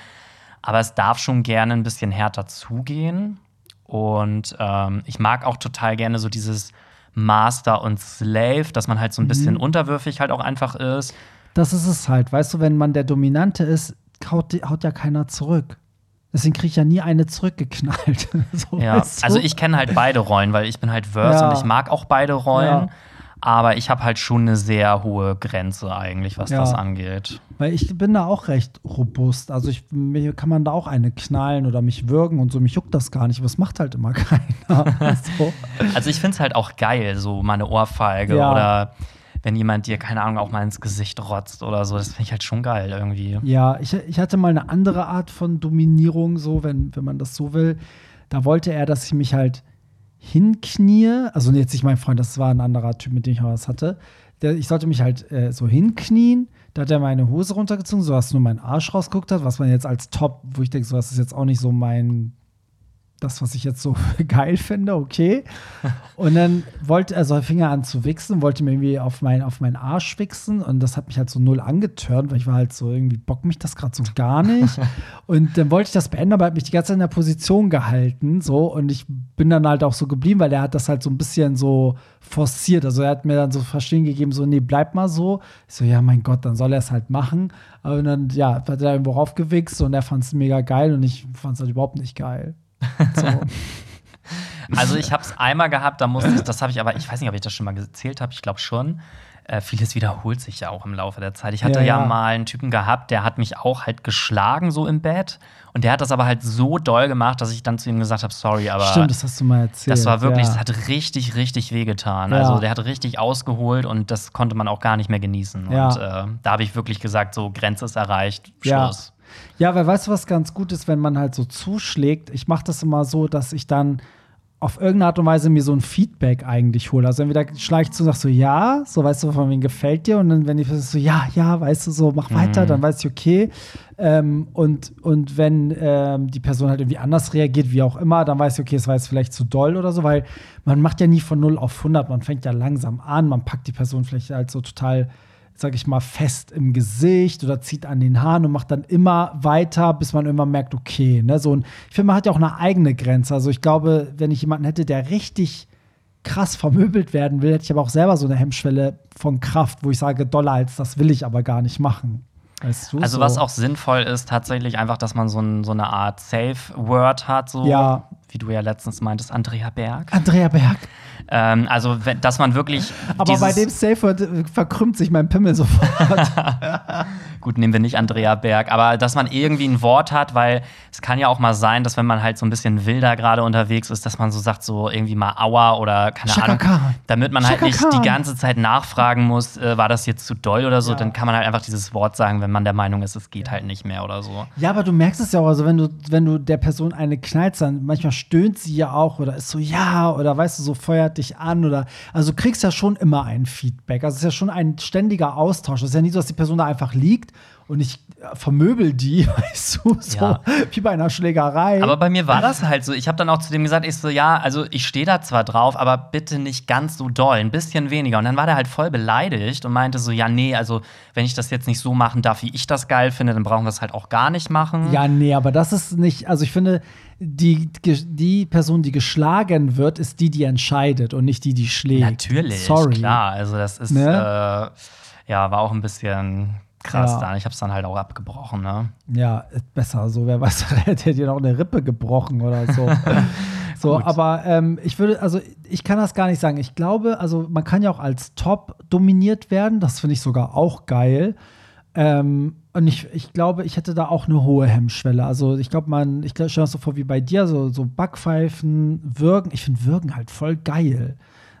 Aber es darf schon gerne ein bisschen härter zugehen. Und ähm, ich mag auch total gerne so dieses Master und Slave, dass man halt so ein bisschen unterwürfig halt auch einfach ist. Das ist es halt. Weißt du, wenn man der Dominante ist, haut, haut ja keiner zurück. Deswegen kriege ich ja nie eine zurückgeknallt. [LAUGHS] so, Ja, weißt du? also ich kenne halt beide Rollen, weil ich bin halt Verse Ja. und ich mag auch beide Rollen. Ja. Aber ich habe halt schon eine sehr hohe Grenze eigentlich, was das angeht. Weil ich bin da auch recht robust. Also ich, mir kann man da auch eine knallen oder mich würgen und so. Mich juckt das gar nicht. Aber es macht halt immer [LAUGHS] keiner. [LAUGHS] so. Also ich finde es halt auch geil, so mal eine Ohrfeige oder wenn jemand dir, keine Ahnung, auch mal ins Gesicht rotzt oder so. Das finde ich halt schon geil irgendwie. Ja, ich, ich hatte mal eine andere Art von Dominierung, so, wenn, wenn man das so will. Da wollte er, dass ich mich halt hinknie. Also jetzt nicht mein Freund, das war ein anderer Typ, mit dem ich mal was hatte. Der, ich sollte mich halt äh, so hinknien. Da hat er meine Hose runtergezogen, so dass nur mein Arsch rausguckt hat, was man jetzt als Top, wo ich denke, so, das ist jetzt auch nicht so mein, das, was ich jetzt so [LAUGHS] geil finde, okay. Und dann wollte er so Finger an zu wichsen, wollte mir irgendwie auf, mein, auf meinen Arsch wichsen und das hat mich halt so null angetörnt, weil ich war halt so irgendwie, bock mich das gerade so gar nicht. [LAUGHS] und dann wollte ich das beenden, aber er hat mich die ganze Zeit in der Position gehalten, so und ich bin dann halt auch so geblieben, weil er hat das halt so ein bisschen so forciert. Also er hat mir dann so verstehen gegeben, so, nee, bleib mal so. Ich so, ja, mein Gott, dann soll er es halt machen. Aber dann, ja, hat er irgendwo raufgewichst und er fand es mega geil und ich fand es halt überhaupt nicht geil. So. [LAUGHS] Also ich habe es einmal gehabt, da musste ich, das habe ich aber, ich weiß nicht, ob ich das schon mal erzählt habe, ich glaube schon. Äh, vieles wiederholt sich ja auch im Laufe der Zeit. Ich hatte Ja, ja, ja. mal einen Typen gehabt, der hat mich auch halt geschlagen so im Bett und der hat das aber halt so doll gemacht, dass ich dann zu ihm gesagt habe, sorry, aber Stimmt, das hast du mal erzählt. das war wirklich, ja. das hat richtig, richtig wehgetan. Ja. Also der hat richtig ausgeholt und das konnte man auch gar nicht mehr genießen. Ja. Und äh, da habe ich wirklich gesagt, so Grenze ist erreicht, Ja. Schluss. Ja, weil weißt du, was ganz gut ist, wenn man halt so zuschlägt? Ich mache das immer so, dass ich dann auf irgendeine Art und Weise mir so ein Feedback eigentlich hole. Also entweder schlage ich zu und sag so, ja, so weißt du, von wem gefällt dir. Und dann, wenn ich so, ja, ja, weißt du, so, mach weiter, dann weiß ich, okay. Ähm, und, und wenn ähm, die Person halt irgendwie anders reagiert, wie auch immer, dann weiß ich, okay, es war jetzt vielleicht zu doll oder so, weil man macht ja nie von 0 auf 100, man fängt ja langsam an, man packt die Person vielleicht halt so total sag ich mal, fest im Gesicht oder zieht an den Haaren und macht dann immer weiter, bis man immer merkt, okay. Ne? So, und ich finde, man hat ja auch eine eigene Grenze. Also ich glaube, wenn ich jemanden hätte, der richtig krass vermöbelt werden will, hätte ich aber auch selber so eine Hemmschwelle von Kraft, wo ich sage, Dollar als das will ich aber gar nicht machen. Weißt du? Also so. was auch sinnvoll ist, tatsächlich einfach, dass man so, ein, so eine Art Safe-Word hat, so Ja. wie du ja letztens meintest, Andrea Berg. Andrea Berg. Ähm, also, dass man wirklich. Aber bei dem Safe Word äh, verkrümmt sich mein Pimmel [LAUGHS] sofort. [LAUGHS] Gut, nehmen wir nicht Andrea Berg, aber dass man irgendwie ein Wort hat, weil es kann ja auch mal sein, dass wenn man halt so ein bisschen wilder gerade unterwegs ist, dass man so sagt, so irgendwie mal Aua oder keine Chaka Ahnung, Khan. damit man halt Chaka nicht Khan. die ganze Zeit nachfragen muss, äh, war das jetzt zu doll oder so, Ja. dann kann man halt einfach dieses Wort sagen, wenn man der Meinung ist, es geht halt nicht mehr oder so. Ja, aber du merkst es ja auch, also wenn du, wenn du der Person eine knallst, dann manchmal stöhnt sie ja auch oder ist so, ja, oder weißt du, so feuert dich an oder, also du kriegst ja schon immer ein Feedback. Also es ist ja schon ein ständiger Austausch. Es ist ja nicht so, dass die Person da einfach liegt und ich äh, vermöbel die, [LAUGHS] weißt du, so Ja. wie bei einer Schlägerei. Aber bei mir war das halt so. Ich habe dann auch zu dem gesagt, ich so, ja, also ich stehe da zwar drauf, aber bitte nicht ganz so doll, ein bisschen weniger. Und dann war der halt voll beleidigt und meinte so, ja, nee, also wenn ich das jetzt nicht so machen darf, wie ich das geil finde, dann brauchen wir es halt auch gar nicht machen. Ja, nee, aber das ist nicht, also ich finde, die, die Person, die geschlagen wird, ist die, die entscheidet und nicht die, die schlägt. Natürlich, Sorry. klar. Also das ist, Ne? äh, ja, war auch ein bisschen krass Ja. dann. Ich habe es dann halt auch abgebrochen, ne? Ja, besser. So, wer weiß, [LAUGHS] der hätte dir noch eine Rippe gebrochen oder so. [LAUGHS] so, Gut. aber ähm, ich würde, also ich kann das gar nicht sagen. Ich glaube, also man kann ja auch als Top dominiert werden. Das finde ich sogar auch geil. Ähm, und ich, ich glaube, ich hätte da auch eine hohe Hemmschwelle. Also ich glaube, man, ich stelle mir das so vor wie bei dir, so, so Backpfeifen, Würgen. Ich finde Würgen halt voll geil.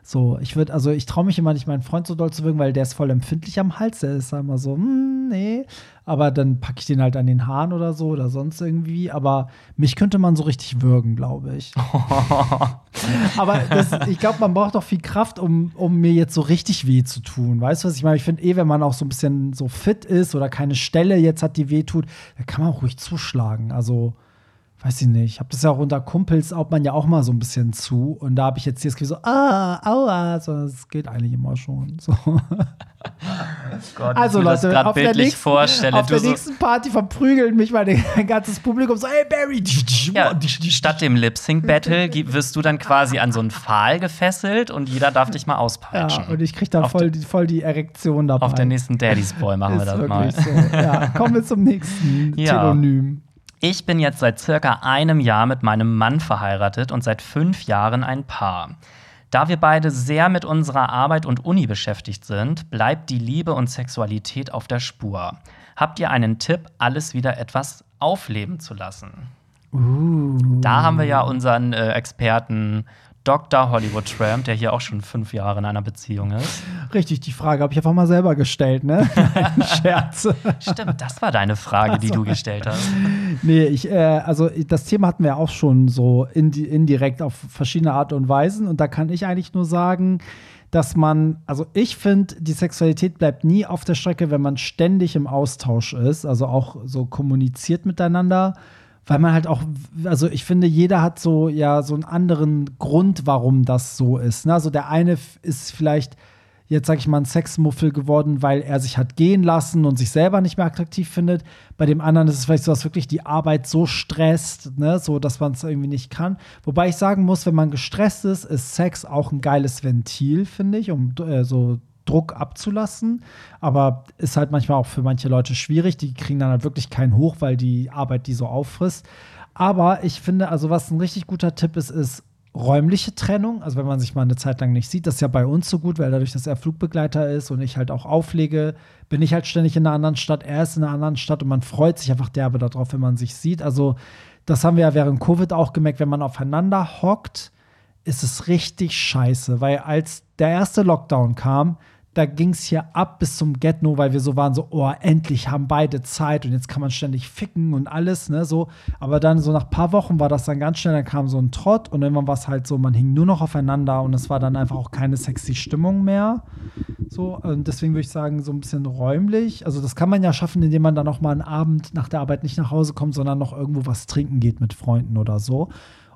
So, ich würde, also ich traue mich immer nicht, meinen Freund so doll zu wirken, weil der ist voll empfindlich am Hals. Der ist immer so, hm, nee. Aber dann packe ich den halt an den Haaren oder so oder sonst irgendwie. Aber mich könnte man so richtig würgen, glaube ich. [LAUGHS] Aber das, ich glaube, man braucht auch viel Kraft, um, um mir jetzt so richtig weh zu tun. Weißt du, was ich meine? Ich finde eh, wenn man auch so ein bisschen so fit ist oder keine Stelle jetzt hat, die weh tut, da kann man auch ruhig zuschlagen. Also, weiß ich nicht. Ich habe das ja auch unter Kumpels, auch man ja auch mal so ein bisschen zu. Und da habe ich jetzt hier das Gefühl so, ah, aua, so, das geht eigentlich immer schon. So. Gott, Also, Leute, auf der nächsten- vorstelle. Auf du der so, nächsten Party verprügeln mich mein, [LAUGHS] ganzes Publikum so, hey Barry. ja, statt dem Lip-Sync-Battle wirst du dann quasi an so einen Pfahl gefesselt und jeder darf dich mal Ja, auspeitschen. und ich krieg dann voll, die- voll die Erektion dabei. Auf der nächsten Daddy's Boy machen wir das mal. so. Ja, kommen wir zum nächsten Ja. Telonym. Ich bin jetzt seit circa einem Jahr mit meinem Mann verheiratet und seit fünf Jahren ein Paar. Da wir beide sehr mit unserer Arbeit und Uni beschäftigt sind, bleibt die Liebe und Sexualität auf der Spur. Habt ihr einen Tipp, alles wieder etwas aufleben zu lassen? Uh. Da haben wir ja unseren äh, Experten Dr. Hollywood Tramp, der hier auch schon fünf Jahre in einer Beziehung ist. Richtig, die Frage habe ich einfach mal selber gestellt, ne? [LAUGHS] Scherz. Stimmt, das war deine Frage, die du gestellt hast. Nee, ich, äh, also das Thema hatten wir auch schon so indi indirekt auf verschiedene Art und Weisen. Und da kann ich eigentlich nur sagen, dass man, also ich finde, die Sexualität bleibt nie auf der Strecke, wenn man ständig im Austausch ist, also auch so kommuniziert miteinander weil man halt auch, also ich finde, jeder hat so ja so einen anderen Grund, warum das so ist. Ne? Also der eine ist vielleicht jetzt sag ich mal ein Sexmuffel geworden, weil er sich hat gehen lassen und sich selber nicht mehr attraktiv findet. Bei dem anderen ist es vielleicht so, dass wirklich die Arbeit so stresst, ne, so dass man es irgendwie nicht kann. Wobei ich sagen muss, wenn man gestresst ist, ist Sex auch ein geiles Ventil, finde ich, um äh, so Druck abzulassen. Aber ist halt manchmal auch für manche Leute schwierig. Die kriegen dann halt wirklich keinen hoch, weil die Arbeit die so auffrisst. Aber ich finde, also was ein richtig guter Tipp ist, ist räumliche Trennung. Also wenn man sich mal eine Zeit lang nicht sieht, das ist ja bei uns so gut, weil dadurch, dass er Flugbegleiter ist und ich halt auch auflege, bin ich halt ständig in einer anderen Stadt, er ist in einer anderen Stadt und man freut sich einfach derbe darauf, wenn man sich sieht. Also das haben wir ja während Covid auch gemerkt, wenn man aufeinander hockt, ist es richtig scheiße, weil als der erste Lockdown kam, da ging es hier ab bis zum Get-No, weil wir so waren, so, oh, endlich haben beide Zeit und jetzt kann man ständig ficken und alles, ne, so. Aber dann so nach ein paar Wochen war das dann ganz schnell, dann kam so ein Trott und irgendwann war es halt so, man hing nur noch aufeinander und es war dann einfach auch keine sexy Stimmung mehr. So, und deswegen würde ich sagen, so ein bisschen räumlich. Also, das kann man ja schaffen, indem man dann auch mal einen Abend nach der Arbeit nicht nach Hause kommt, sondern noch irgendwo was trinken geht mit Freunden oder so.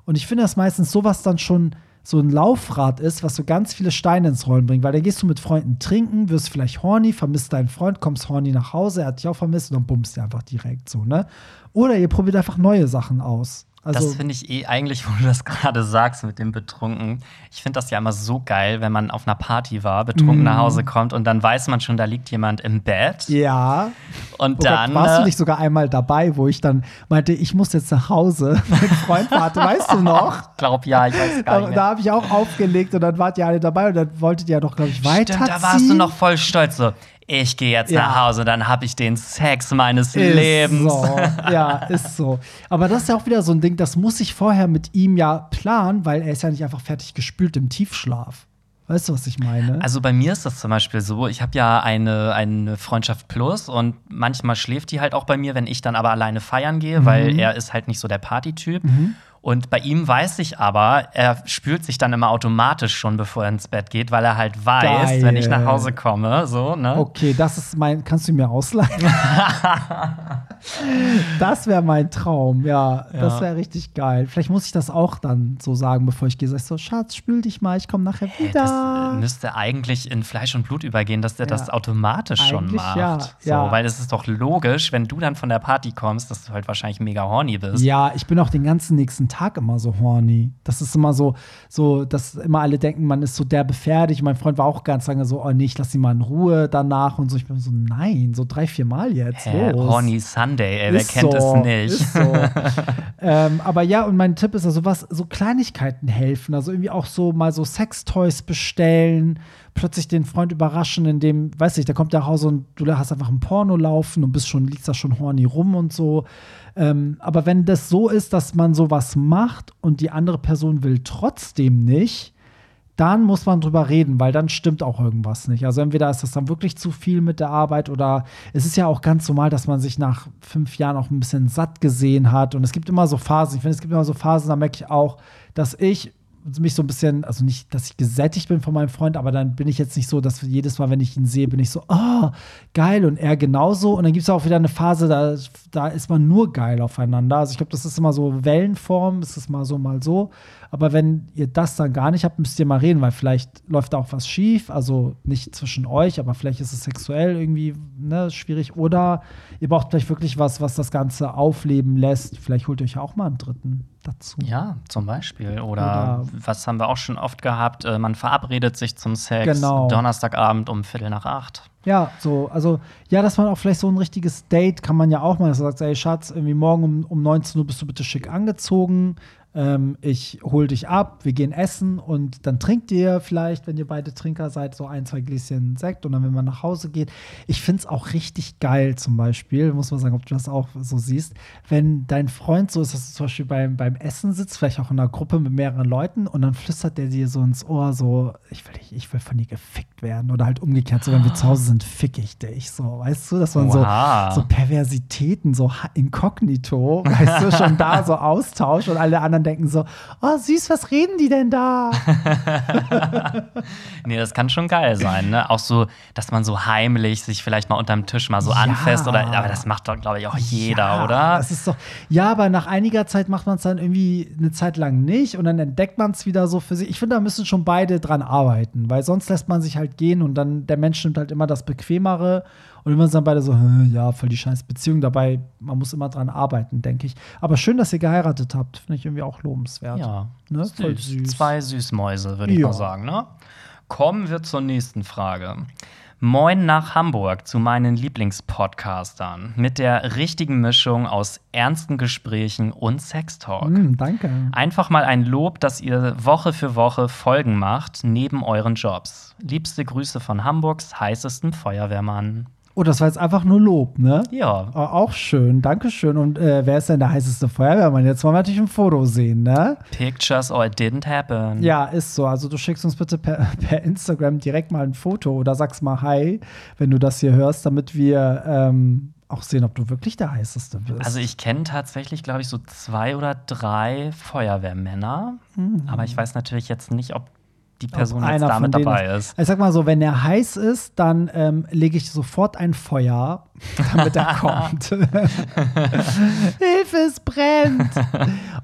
Und ich finde das meistens sowas dann schon so ein Laufrad ist, was so ganz viele Steine ins Rollen bringt. Weil dann gehst du mit Freunden trinken, wirst vielleicht horny, vermisst deinen Freund, kommst horny nach Hause, er hat dich auch vermisst und dann bummst du einfach direkt so, ne? Oder ihr probiert einfach neue Sachen aus. Also, das finde ich eh eigentlich, [LAUGHS] wo du das gerade sagst mit dem Betrunken. Ich finde das ja immer so geil, wenn man auf einer Party war, betrunken mm. nach Hause kommt und dann weiß man schon, da liegt jemand im Bett. Ja. Und oh dann. Gott, warst du äh, nicht sogar einmal dabei, wo ich dann meinte, ich muss jetzt nach Hause. [LAUGHS] mein Freund warte, weißt du noch? [LAUGHS] Ich glaube ja, ich weiß gar nicht. Da, da habe ich auch aufgelegt und dann wart ihr alle dabei und dann wolltet ihr ja doch, glaube ich, weiterziehen. Stimmt, da warst du noch voll stolz so ich gehe jetzt ja. nach Hause, dann habe ich den Sex meines ist Lebens. So. Ja, ist so. Aber das ist ja auch wieder so ein Ding, das muss ich vorher mit ihm ja planen, weil er ist ja nicht einfach fertig gespült im Tiefschlaf. Weißt du, was ich meine? Also bei mir ist das zum Beispiel so, ich habe ja eine, eine Freundschaft Plus und manchmal schläft die halt auch bei mir, wenn ich dann aber alleine feiern gehe, mhm. weil er ist halt nicht so der Partytyp. Mhm. Und bei ihm weiß ich aber, er spült sich dann immer automatisch schon, bevor er ins Bett geht, weil er halt weiß, Geil. wenn ich nach Hause komme, so, ne? Okay, das ist mein, kannst du mir ausleihen? [LAUGHS] das wäre mein Traum, ja, ja. Das wäre richtig geil. Vielleicht muss ich das auch dann so sagen, bevor ich gehe. Sag ich so, Schatz, spül dich mal, ich komme nachher wieder. Das müsste eigentlich in Fleisch und Blut übergehen, dass der ja. das automatisch eigentlich schon macht. Ja. So, ja. Weil es ist doch logisch, wenn du dann von der Party kommst, dass du halt wahrscheinlich mega horny bist. Ja, ich bin auch den ganzen nächsten Tag immer so horny. Das ist immer so, so, dass immer alle denken, man ist so derbe fertig. Mein Freund war auch ganz lange so, oh nee, ich lass ihn mal in Ruhe danach und so. Ich bin so, nein, so drei, vier Mal jetzt. Los. Horny Sunday, ey, wer kennt so, es nicht? Ist so. [LAUGHS] ähm, aber ja, und mein Tipp ist also, was, so Kleinigkeiten helfen. Also irgendwie auch so mal so Sextoys bestellen plötzlich den Freund überraschen, indem, weiß ich, der kommt nach Hause und du hast einfach ein Porno laufen und bist schon, liegst da schon horny rum und so. Ähm, aber wenn das so ist, dass man sowas macht und die andere Person will trotzdem nicht, dann muss man drüber reden, weil dann stimmt auch irgendwas nicht. Also entweder ist das dann wirklich zu viel mit der Arbeit oder es ist ja auch ganz normal, dass man sich nach fünf Jahren auch ein bisschen satt gesehen hat. Und es gibt immer so Phasen, ich finde, es gibt immer so Phasen, da merke ich auch, dass ich mich so ein bisschen, also nicht, dass ich gesättigt bin von meinem Freund, aber dann bin ich jetzt nicht so, dass jedes Mal, wenn ich ihn sehe, bin ich so, oh, geil und er genauso. Und dann gibt es auch wieder eine Phase, da, da ist man nur geil aufeinander. Also ich glaube, das ist immer so Wellenform, es ist mal so, mal so. Aber wenn ihr das dann gar nicht habt, müsst ihr mal reden, weil vielleicht läuft da auch was schief. Also nicht zwischen euch, aber vielleicht ist es sexuell irgendwie ne, schwierig. Oder ihr braucht vielleicht wirklich was, was das Ganze aufleben lässt. Vielleicht holt ihr euch auch mal einen dritten dazu. Ja, zum Beispiel. Oder, Oder was haben wir auch schon oft gehabt? Äh, man verabredet sich zum Sex genau. Donnerstagabend um Viertel nach acht. Ja, so, also, ja, dass man auch vielleicht so ein richtiges Date kann man ja auch mal, dass man sagt, ey, Schatz, irgendwie morgen um, um 19 Uhr bist du bitte schick angezogen, ähm, ich hol dich ab, wir gehen essen und dann trinkt ihr vielleicht, wenn ihr beide Trinker seid, so ein, zwei Gläschen Sekt und dann, wenn man nach Hause geht. Ich finde es auch richtig geil, zum Beispiel, muss man sagen, ob du das auch so siehst, wenn dein Freund so ist, dass du zum Beispiel beim, beim Essen sitzt, vielleicht auch in einer Gruppe mit mehreren Leuten und dann flüstert der dir so ins Ohr, so, ich will, ich will von dir gefickt werden oder halt umgekehrt, so wenn wir zu Hause sind, fick ich dich, so, weißt du, dass man so, Oha. so Perversitäten, so inkognito, weißt du, schon da so austauscht und alle anderen denken so, oh süß, was reden die denn da? [LAUGHS] Nee, das kann schon geil sein, ne? Auch so, dass man so heimlich sich vielleicht mal unterm Tisch mal so Ja. anfasst oder aber das macht doch, glaube ich, auch jeder, ja, oder? Das ist doch, ja, aber nach einiger Zeit macht man es dann irgendwie eine Zeit lang nicht und dann entdeckt man es wieder so für sich. Ich finde, da müssen schon beide dran arbeiten, weil sonst lässt man sich halt gehen und dann der Mensch nimmt halt immer das Bequemere und immer sind dann beide so, "Hä, ja, voll die scheiß Beziehung dabei. Man muss immer dran arbeiten, denke ich. Aber schön, dass ihr geheiratet habt, finde ich irgendwie auch lobenswert. Ja, Ne? Voll süß. Zwei Süßmäuse, würde ich Ja. mal sagen, ne? Kommen wir zur nächsten Frage. Moin nach Hamburg zu meinen Lieblingspodcastern mit der richtigen Mischung aus ernsten Gesprächen und Sextalk. Mm, danke. Einfach mal ein Lob, dass ihr Woche für Woche Folgen macht, neben euren Jobs. Liebste Grüße von Hamburgs heißesten Feuerwehrmann. Oh, das war jetzt einfach nur Lob, ne? Ja, Oh, auch schön, Dankeschön. Und äh, wer ist denn der heißeste Feuerwehrmann? Jetzt wollen wir natürlich ein Foto sehen, ne? Pictures or it didn't happen. Ja, ist so. Also du schickst uns bitte per, [LAUGHS] per Instagram direkt mal ein Foto oder sagst mal Hi, wenn du das hier hörst, damit wir ähm, auch sehen, ob du wirklich der heißeste bist. Also ich kenne tatsächlich, glaube ich, so zwei oder drei Feuerwehrmänner. Aber ich weiß natürlich jetzt nicht, ob die Person jetzt damit dabei ist- ist. Ich sag mal so, wenn er heiß ist, dann ähm, lege ich sofort ein Feuer, [LAUGHS] damit er kommt. [LAUGHS] Hilfe, es brennt!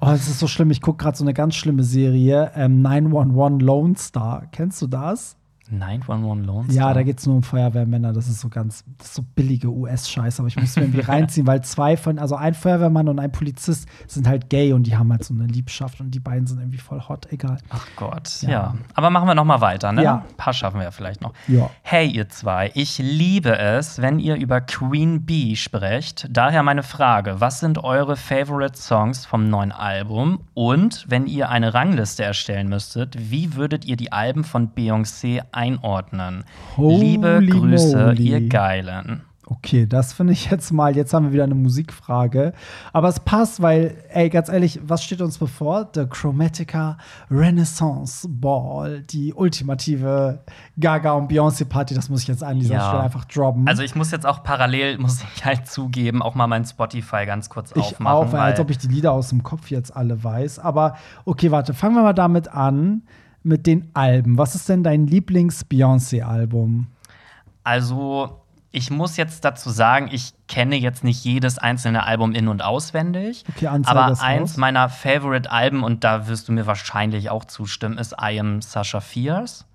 Oh, es ist so schlimm. Ich gucke gerade so eine ganz schlimme Serie, ähm, 911 Lone Star. Kennst du das? 911 Lone Ja, Star. da geht es nur um Feuerwehrmänner. Das ist so ganz, das ist so billige US-Scheiße. Aber ich muss mir irgendwie reinziehen, weil zwei von, also ein Feuerwehrmann und ein Polizist sind halt gay und die haben halt so eine Liebschaft und die beiden sind irgendwie voll hot. Egal. Ach Gott, Ja. ja. Aber machen wir noch mal weiter, ne? Ja. Ein paar schaffen wir ja vielleicht noch. Ja. Hey, ihr zwei, ich liebe es, wenn ihr über Queen Bee sprecht. Daher meine Frage: Was sind eure Favorite Songs vom neuen Album? Und wenn ihr eine Rangliste erstellen müsstet, wie würdet ihr die Alben von Beyoncé einordnen? Holy Liebe Grüße, moly. ihr Geilen. Okay, das finde ich jetzt mal. Jetzt haben wir wieder eine Musikfrage. Aber es passt, weil, ey, ganz ehrlich, was steht uns bevor? The Chromatica Renaissance Ball. Die ultimative Gaga und Beyoncé Party. Das muss ich jetzt an dieser Ja. Stelle einfach droppen. Also, ich muss jetzt auch parallel, muss ich halt zugeben, auch mal mein Spotify ganz kurz ich aufmachen. auch, weil, als ob ich die Lieder aus dem Kopf jetzt alle weiß. Aber okay, warte, fangen wir mal damit an. Mit den Alben. Was ist denn dein Lieblings-Beyoncé-Album? Also, ich muss jetzt dazu sagen, ich kenne jetzt nicht jedes einzelne Album in- und auswendig. Okay, aber eins meiner Favorite-Alben, und da wirst du mir wahrscheinlich auch zustimmen, ist I Am Sasha Fierce.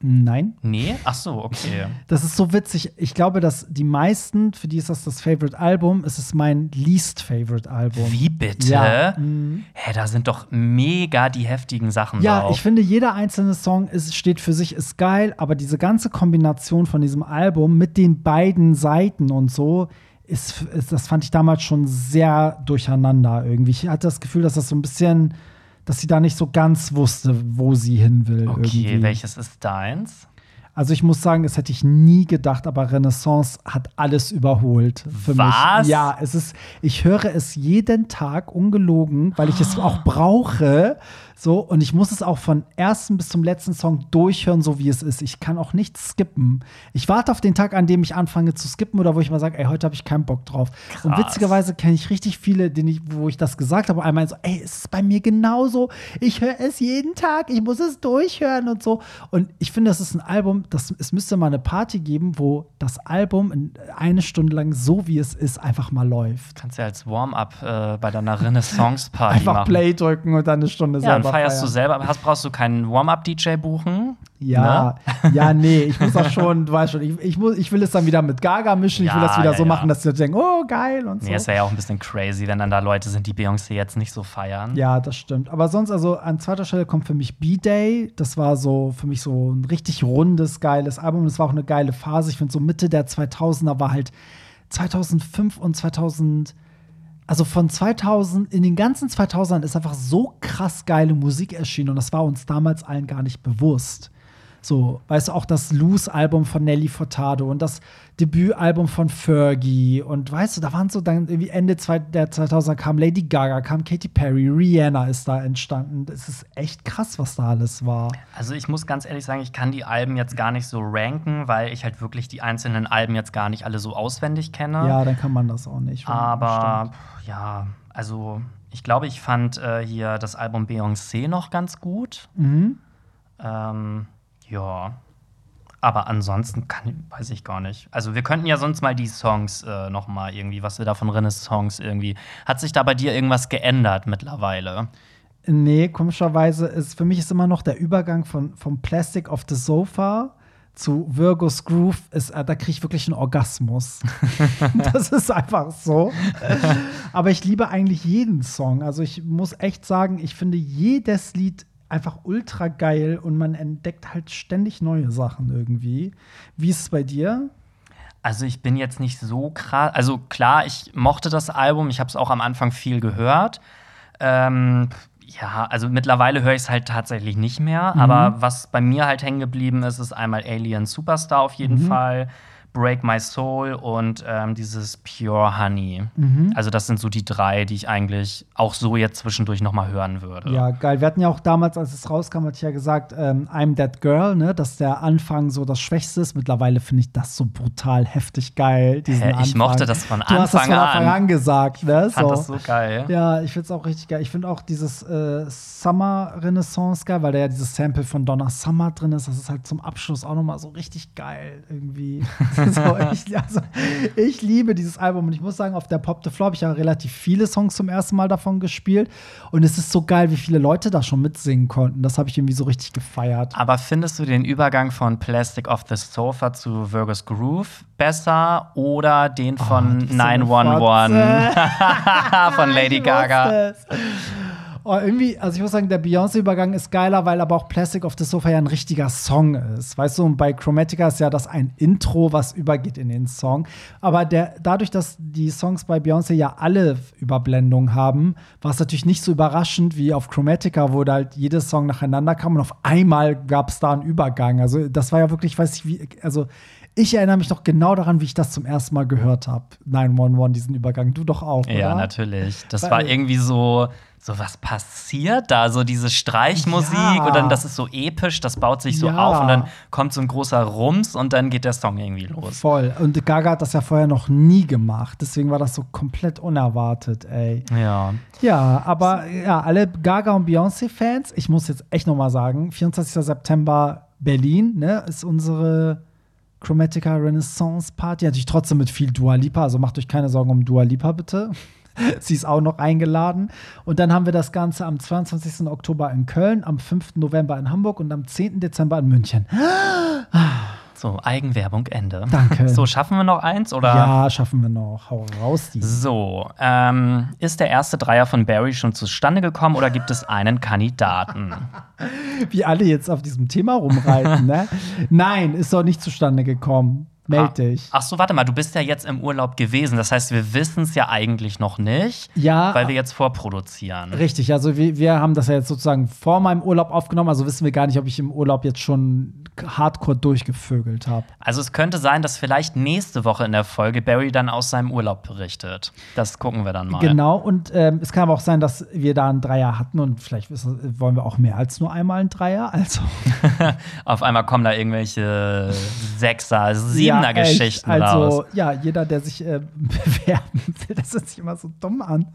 Nein. Nee? Ach so, okay. Das ist so witzig. Ich glaube, dass die meisten, für die ist das das Favorite Album, es ist mein least Favorite Album. Wie bitte? Ja. mhm. Hä, da sind doch mega die heftigen Sachen Ja, drauf. ich finde, jeder einzelne Song ist, steht für sich, ist geil, aber diese ganze Kombination von diesem Album mit den beiden Seiten und so, ist, ist, das fand ich damals schon sehr durcheinander irgendwie. Ich hatte das Gefühl, dass das so ein bisschen, dass sie da nicht so ganz wusste, wo sie hin will. okay, irgendwie. welches ist deins? Also ich muss sagen, das hätte ich nie gedacht, aber Renaissance hat alles überholt für Was? mich. Ja, es ist, ich höre es jeden Tag ungelogen, weil ich es auch brauche. So, und ich muss es auch von ersten bis zum letzten Song durchhören, so wie es ist. Ich kann auch nicht skippen. Ich warte auf den Tag, an dem ich anfange zu skippen oder wo ich mal sage, ey, heute habe ich keinen Bock drauf. Und Krass. witzigerweise kenne ich richtig viele, denen ich, wo ich das gesagt habe, einmal so, ey, es ist bei mir genauso. Ich höre es jeden Tag, ich muss es durchhören und so. Und ich finde, das ist ein Album, das, es müsste mal eine Party geben, wo das Album in eine Stunde lang so wie es ist einfach mal läuft. Kannst ja als Warm-up äh, bei deiner Renaissance-Party Einfach machen. Play drücken und dann eine Stunde Ja, selber feierst du selber. Hast, brauchst du keinen Warm-up-DJ buchen? Ja, ja, nee, ich muss auch schon, du weißt schon, ich, ich, muss, ich will es dann wieder mit Gaga mischen, ich will Ja, das wieder ja, so ja. machen, dass die denken, oh, geil und so. Nee, wäre ja auch ein bisschen crazy, wenn dann da Leute sind, die Beyoncé jetzt nicht so feiern. Ja, das stimmt. Aber sonst, also an zweiter Stelle kommt für mich B-Day. Das war so für mich so ein richtig rundes, geiles Album. Das war auch eine geile Phase. Ich finde, so Mitte der 2000er war halt 2005 und 2000. also von 2000, in den ganzen 2000ern ist einfach so krass geile Musik erschienen und das war uns damals allen gar nicht bewusst. So, weißt du, auch das Loose-Album von Nelly Furtado und das Debütalbum von Fergie und weißt du, da waren so dann irgendwie Ende der 2000er kam Lady Gaga, kam Katy Perry, Rihanna ist da entstanden. Es ist echt krass, was da alles war. Also ich muss ganz ehrlich sagen, ich kann die Alben jetzt gar nicht so ranken, weil ich halt wirklich die einzelnen Alben jetzt gar nicht alle so auswendig kenne. Ja, dann kann man das auch nicht. Aber pff, ja, also ich glaube, ich fand äh, hier das Album Beyoncé noch ganz gut. Mhm. Ähm, ja. Aber ansonsten kann, weiß ich gar nicht. Also wir könnten ja sonst mal die Songs äh, noch mal irgendwie, was wir da von Rinnes Songs irgendwie. Hat sich da bei dir irgendwas geändert mittlerweile? Nee, komischerweise ist für mich ist immer noch der Übergang von vom Plastic of the Sofa zu Virgo's Groove ist, äh, da kriege ich wirklich einen Orgasmus. [LAUGHS] [LAUGHS] das ist einfach so. Aber ich liebe eigentlich jeden Song. Also ich muss echt sagen, ich finde jedes Lied einfach ultra geil und man entdeckt halt ständig neue Sachen irgendwie. Wie ist es bei dir? Also ich bin jetzt nicht so krass. Also klar, ich mochte das Album. Ich habe es auch am Anfang viel gehört. Ähm, ja, also mittlerweile höre ich es halt tatsächlich nicht mehr. Mhm. Aber was bei mir halt hängen geblieben ist, ist einmal Alien Superstar auf jeden Mhm. Fall. Break My Soul und ähm, dieses Pure Honey. Mhm. Also das sind so die drei, die ich eigentlich auch so jetzt zwischendurch noch mal hören würde. Ja, geil. Wir hatten ja auch damals, als es rauskam, hatte ich ja gesagt, ähm, I'm That Girl, ne, dass der Anfang so das Schwächste ist. Mittlerweile finde ich das so brutal heftig geil. Diesen Hä, ich Anfang. mochte das von Du hast das Anfang von Anfang an. an gesagt, ne? Ich fand das so geil. Ja, ich finde es auch richtig geil. Ich finde auch dieses äh, Summer Renaissance geil, weil da ja dieses Sample von Donna Summer drin ist. Das ist halt zum Abschluss auch noch mal so richtig geil irgendwie. [LAUGHS] [LAUGHS] so, [LAUGHS] ich, also, ich liebe dieses Album und ich muss sagen, auf der Pop the Floor habe ich ja relativ viele Songs zum ersten Mal davon gespielt und es ist so geil, wie viele Leute da schon mitsingen konnten. Das habe ich irgendwie so richtig gefeiert. Aber findest du den Übergang von Plastic of the Sofa zu Virgus Groove besser oder den von Oh, so eine 911 [LAUGHS] von Lady Gaga? Oh, irgendwie, also ich muss sagen, der Beyoncé-Übergang ist geiler, weil aber auch Plastic of the Sofa ja ein richtiger Song ist. Weißt du, und bei Chromatica ist ja das ein Intro, was übergeht in den Song. Aber der, dadurch, dass die Songs bei Beyoncé ja alle Überblendungen haben, war es natürlich nicht so überraschend wie auf Chromatica, wo da halt jedes Song nacheinander kam und auf einmal gab es da einen Übergang. Also das war ja wirklich, weiß ich wie, also ich erinnere mich noch genau daran, wie ich das zum ersten Mal gehört habe. 911, diesen Übergang. Du doch auch, Ja, oder? natürlich. Das Weil- war irgendwie so, so was passiert da, so diese Streichmusik Ja. und dann das ist so episch, das baut sich so Ja. auf und dann kommt so ein großer Rums und dann geht der Song irgendwie los. Voll. Und Gaga hat das ja vorher noch nie gemacht. Deswegen war das so komplett unerwartet, ey. Ja. Ja, aber ja, alle Gaga und Beyoncé-Fans, ich muss jetzt echt noch mal sagen, 24. September Berlin, ne, ist unsere Chromatica Renaissance Party. Natürlich trotzdem mit viel Dua Lipa, also macht euch keine Sorgen um Dua Lipa, bitte. [LAUGHS] Sie ist auch noch eingeladen. Und dann haben wir das Ganze am 22. Oktober in Köln, am 5. November in Hamburg und am 10. Dezember in München. [GASPS] So, Eigenwerbung, Ende. Danke. [LAUGHS] So, schaffen wir noch eins oder? Ja, schaffen wir noch. Hau raus, die. So, ähm, ist der erste Dreier von Barry schon zustande gekommen oder gibt es einen Kandidaten? [LAUGHS] wie alle jetzt auf diesem Thema rumreiten, ne? [LAUGHS] Nein, ist doch nicht zustande gekommen. Meld dich. Ach so, warte mal, du bist ja jetzt im Urlaub gewesen. Das heißt, wir wissen es ja eigentlich noch nicht, Ja, weil wir jetzt vorproduzieren. richtig. Also wir, wir haben das ja jetzt sozusagen vor meinem Urlaub aufgenommen. Also wissen wir gar nicht, ob ich im Urlaub jetzt schon hardcore durchgevögelt habe. Also es könnte sein, dass vielleicht nächste Woche in der Folge Barry dann aus seinem Urlaub berichtet. Das gucken wir dann mal. Genau. Und ähm, es kann aber auch sein, dass wir da einen Dreier hatten und vielleicht wissen, wollen wir auch mehr als nur einmal einen Dreier. Also [LAUGHS] Auf einmal kommen da irgendwelche Sechser, Siebener Ja, echt. Geschichten also, raus. ja, jeder, der sich äh, [LAUGHS] bewerben will, das hört sich immer so dumm an.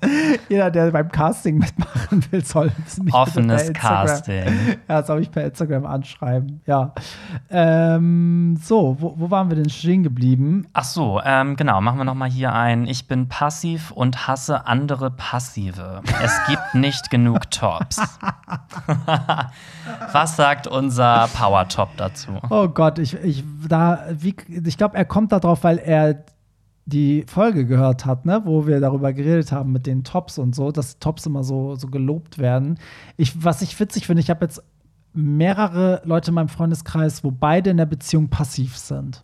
Jeder, der beim Casting mitmachen will, soll mich Offenes Casting. Ja, soll ich per Instagram anschreiben. Ja. Ähm, so, wo, wo waren wir denn stehen geblieben? Ach so, ähm, genau, machen wir noch mal hier ein. Ich bin passiv und hasse andere Passive. Es gibt nicht genug Tops. [LAUGHS] Was sagt unser Power Top dazu? Oh Gott, ich, ich, da, wie, ich glaube, er kommt da drauf, weil er die Folge gehört hat, ne, wo wir darüber geredet haben mit den Tops und so, dass Tops immer so, so gelobt werden. Ich, was ich witzig finde, ich habe jetzt mehrere Leute in meinem Freundeskreis, wo beide in der Beziehung passiv sind.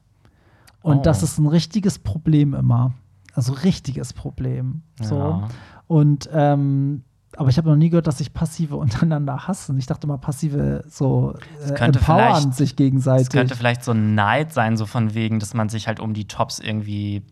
Und Oh. das ist ein richtiges Problem immer. Also richtiges Problem. So. Ja. Und ähm, aber ich habe noch nie gehört, dass sich Passive [LAUGHS] untereinander hassen. Ich dachte mal, Passive so äh, empowern sich gegenseitig. Es könnte vielleicht so ein Neid sein, so von wegen, dass man sich halt um die Tops irgendwie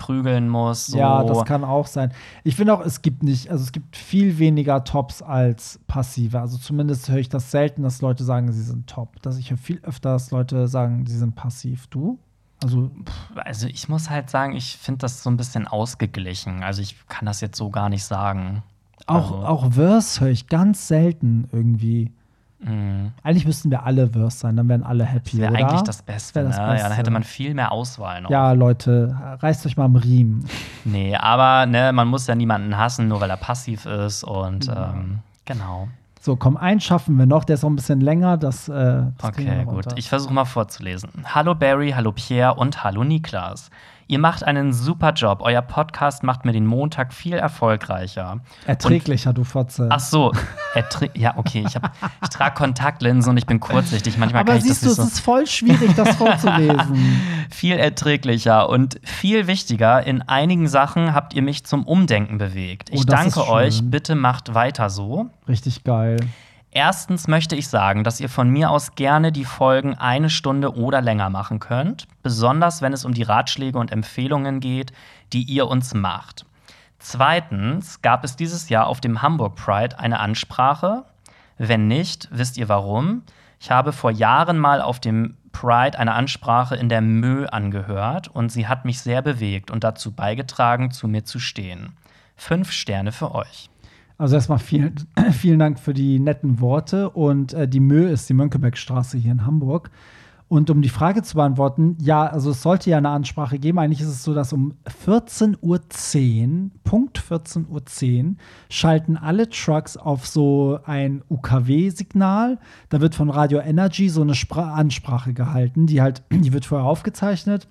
prügeln muss. So. Ja, das kann auch sein. Ich finde auch, es gibt nicht, also es gibt viel weniger Tops als Passive. Also zumindest höre ich das selten, dass Leute sagen, sie sind top. Dass ich höre viel öfter, dass Leute sagen, sie sind passiv. Du? Also, Also ich muss halt sagen, ich finde das so ein bisschen ausgeglichen. Also ich kann das jetzt so gar nicht sagen. Auch, Also, auch Verse höre ich ganz selten irgendwie. mh, Eigentlich müssten wir alle Verse sein, dann wären alle happy, wäre oder? eigentlich das Beste. Wär das ne? Ja, Beste. dann hätte man viel mehr Auswahl noch. Ja, Leute, reißt euch mal am Riemen. Nee, aber ne, man muss ja niemanden hassen, nur weil er passiv ist. Und ähm, genau. So, komm, einen schaffen wir noch. Der ist auch ein bisschen länger. Das, äh, das Okay, noch gut. Ich versuche mal vorzulesen. Hallo Barry, hallo Pierre und hallo Niklas. Ihr macht einen super Job. Euer Podcast macht mir den Montag viel erfolgreicher. Erträglicher, du Fotze. Ach so, ja, okay. Ich, hab- ich trage Kontaktlinsen und ich bin kurzsichtig. Manchmal Aber kann ich siehst du, das es nicht so ist voll schwierig, das vorzulesen. [LAUGHS] viel erträglicher und viel wichtiger. In einigen Sachen habt ihr mich zum Umdenken bewegt. Ich Oh, danke euch. Bitte macht weiter so. Richtig geil. Erstens möchte ich sagen, dass ihr von mir aus gerne die Folgen eine Stunde oder länger machen könnt, besonders wenn es um die Ratschläge und Empfehlungen geht, die ihr uns macht. Zweitens gab es dieses Jahr auf dem Hamburg Pride eine Ansprache. Wenn nicht, wisst ihr warum? Ich habe vor Jahren mal auf dem Pride eine Ansprache in der Mö angehört und sie hat mich sehr bewegt und dazu beigetragen, zu mir zu stehen. Fünf Sterne für euch. Also erstmal vielen, [CLEARS THROAT] vielen Dank für die netten Worte. Und äh, die Mö ist die Mönckebergstraße hier in Hamburg. Und um die Frage zu beantworten, ja, also es sollte ja eine Ansprache geben. Eigentlich ist es so, dass um 14.10 Uhr, Punkt 14.10 Uhr, schalten alle Trucks auf so ein UKW-Signal. Da wird von Radio Energy so eine Spra Ansprache gehalten. Die halt, [CLEARS THROAT] die wird vorher aufgezeichnet.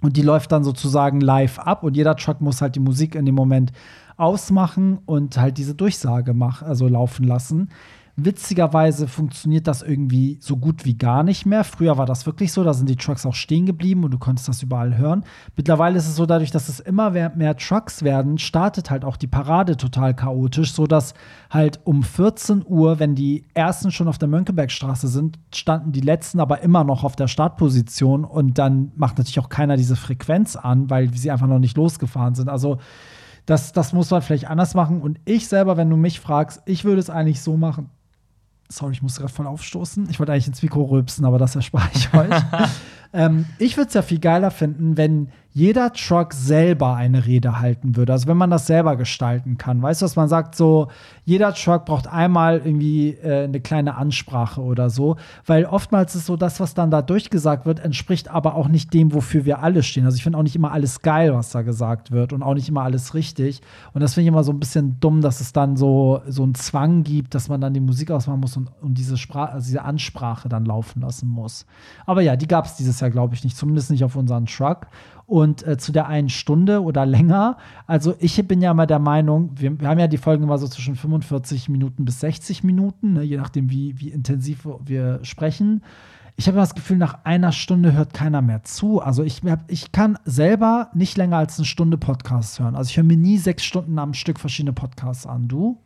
Und die läuft dann sozusagen live ab und jeder Truck muss halt die Musik in dem Moment ausmachen und halt diese Durchsage mach, also laufen lassen. Witzigerweise funktioniert das irgendwie so gut wie gar nicht mehr. Früher war das wirklich so, da sind die Trucks auch stehen geblieben und du konntest das überall hören. Mittlerweile ist es so, dadurch, dass es immer mehr, Trucks werden, startet halt auch die Parade total chaotisch, sodass halt um 14 Uhr, wenn die ersten schon auf der Mönckebergstraße sind, standen die letzten aber immer noch auf der Startposition und dann macht natürlich auch keiner diese Frequenz an, weil sie einfach noch nicht losgefahren sind. Also das, das muss man vielleicht anders machen. Und ich selber, wenn du mich fragst, ich würde es eigentlich so machen. Sorry, ich musste gerade voll aufstoßen. Ich wollte eigentlich ins Mikro rülpsen, aber das erspare ich euch. [LAUGHS] ähm, ich würde es ja viel geiler finden, wenn jeder Truck selber eine Rede halten würde. Also wenn man das selber gestalten kann. Weißt du, was man sagt, so jeder Truck braucht einmal irgendwie äh, eine kleine Ansprache oder so. Weil oftmals ist so, das, was dann da durchgesagt wird, entspricht aber auch nicht dem, wofür wir alle stehen. Also ich finde auch nicht immer alles geil, was da gesagt wird und auch nicht immer alles richtig. Und das finde ich immer so ein bisschen dumm, dass es dann so, so einen Zwang gibt, dass man dann die Musik ausmachen muss und, und diese, Sprache, also diese Ansprache dann laufen lassen muss. Aber ja, die gab es dieses Jahr, glaube ich, nicht. Zumindest nicht auf unseren Truck. Und äh, zu der einen Stunde oder länger, also ich bin ja mal der Meinung, wir, wir haben ja die Folgen immer so zwischen 45 Minuten bis 60 Minuten, ne, je nachdem, wie, wie intensiv wir sprechen. Ich habe das Gefühl, nach einer Stunde hört keiner mehr zu. Also ich, hab, ich kann selber nicht länger als eine Stunde Podcasts hören. Also ich höre mir nie sechs Stunden am Stück verschiedene Podcasts an. Du?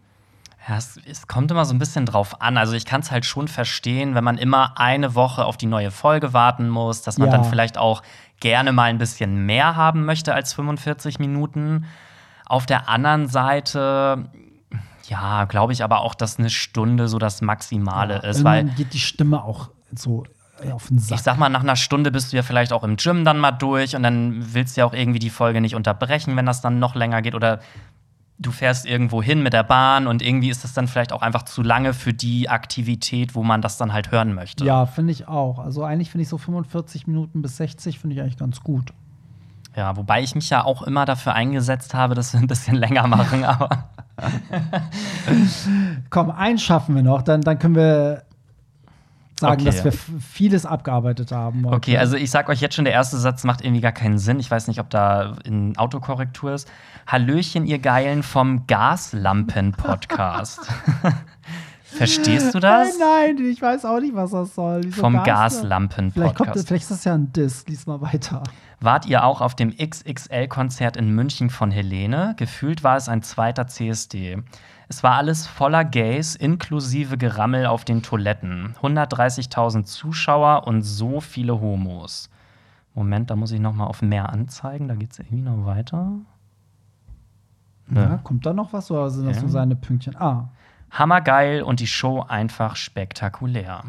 Ja, es, es kommt immer so ein bisschen drauf an. Also ich kann es halt schon verstehen, wenn man immer eine Woche auf die neue Folge warten muss, dass man Ja. dann vielleicht auch gerne mal ein bisschen mehr haben möchte als 45 Minuten. Auf der anderen Seite, ja, glaube ich aber auch, dass eine Stunde so das Maximale ist, weil geht die Stimme auch so auf den Sack. ich sag mal, nach einer Stunde bist du ja vielleicht auch im Gym dann mal durch und dann willst du ja auch irgendwie die Folge nicht unterbrechen, wenn das dann noch länger geht oder du fährst irgendwo hin mit der Bahn und irgendwie ist das dann vielleicht auch einfach zu lange für die Aktivität, wo man das dann halt hören möchte. Ja, finde ich auch. Also eigentlich finde ich so 45 Minuten bis 60 finde ich eigentlich ganz gut. Ja, wobei ich mich ja auch immer dafür eingesetzt habe, dass wir ein bisschen [LAUGHS] länger machen, aber Komm, einen schaffen wir noch, dann, dann können wir sagen, Okay. dass wir vieles abgearbeitet haben. heute. okay, also ich sag euch jetzt schon, der erste Satz macht irgendwie gar keinen Sinn. Ich weiß nicht, ob da in Autokorrektur ist. Hallöchen, ihr Geilen vom Gaslampen-Podcast. [LAUGHS] Verstehst du das? Nein, nein, ich weiß auch nicht, was das soll. Wieso Vom Geister? Vielleicht, Gaslampen-Podcast. vielleicht ist das ja ein Diss. Lies mal weiter. Wart ihr auch auf dem XXL-Konzert in München von Helene? Gefühlt war es ein zweiter CSD. Es war alles voller Gays, inklusive Gerammel auf den Toiletten. 130.000 Zuschauer und so viele Homos. Moment, da muss ich noch mal auf mehr anzeigen. Da geht es irgendwie noch weiter. Ja, kommt da noch was oder sind das Ja. nur seine Pünktchen? Ah, Hammergeil und die Show einfach spektakulär.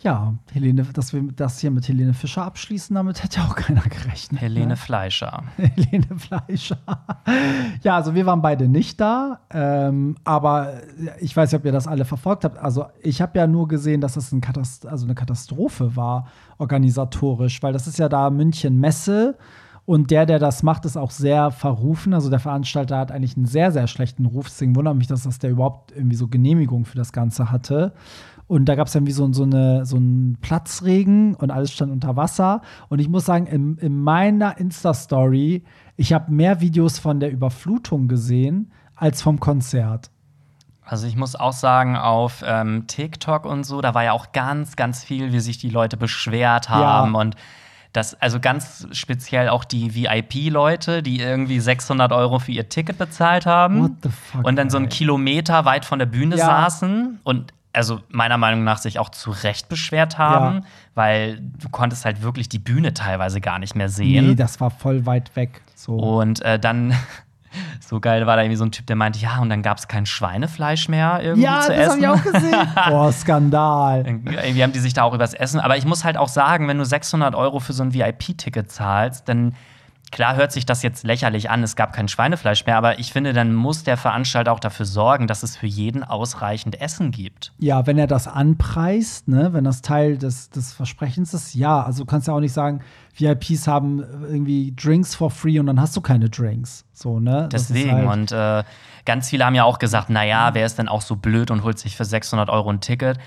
Ja, Helene, dass wir das hier mit Helene Fischer abschließen, damit hätte auch keiner gerechnet. Helene Ne? Fleischer. [LAUGHS] Helene Fleischer. ja, also wir waren beide nicht da, ähm, aber ich weiß nicht, ob ihr das alle verfolgt habt. Also ich habe ja nur gesehen, dass es ein Katast also eine Katastrophe war, organisatorisch, weil das ist ja da München Messe. Und der, der das macht, ist auch sehr verrufen. Also der Veranstalter hat eigentlich einen sehr, sehr schlechten Ruf. Deswegen wundert mich, dass das der überhaupt irgendwie so Genehmigung für das Ganze hatte. Und da gab es dann wie so, so, eine, so einen Platzregen und alles stand unter Wasser. Und ich muss sagen, in, in meiner Insta-Story, ich habe mehr Videos von der Überflutung gesehen als vom Konzert. Also ich muss auch sagen, auf ähm, TikTok und so, da war ja auch ganz, ganz viel, wie sich die Leute beschwert haben und das, also ganz speziell auch die VIP-Leute, die irgendwie 600 Euro für ihr Ticket bezahlt haben What the fuck, und dann so einen. Kilometer weit von der Bühne Ja. saßen und also meiner Meinung nach sich auch zu Recht beschwert haben, Ja. weil du konntest halt wirklich die Bühne teilweise gar nicht mehr sehen. Nee, das war voll weit weg. So. Und äh, dann, [LAUGHS] so geil war da irgendwie so ein Typ, der meinte, ja, und dann gab es kein Schweinefleisch mehr irgendwie ja, zu das essen. habe ich auch [LAUGHS] gesehen. Boah, Skandal. Irgendwie haben die sich da auch übers Essen. Aber ich muss halt auch sagen, wenn du 600 Euro für so ein VIP-Ticket zahlst, dann klar hört sich das jetzt lächerlich an, es gab kein Schweinefleisch mehr, aber ich finde, dann muss der Veranstalter auch dafür sorgen, dass es für jeden ausreichend Essen gibt. Ja, wenn er das anpreist, ne, wenn das Teil des, des Versprechens ist, ja. Also du kannst ja auch nicht sagen, VIPs haben irgendwie Drinks for free und dann hast du keine Drinks. So, ne? Deswegen. halt- Und äh, ganz viele haben ja auch gesagt, naja, wer ist denn auch so blöd und holt sich für 600 Euro ein Ticket?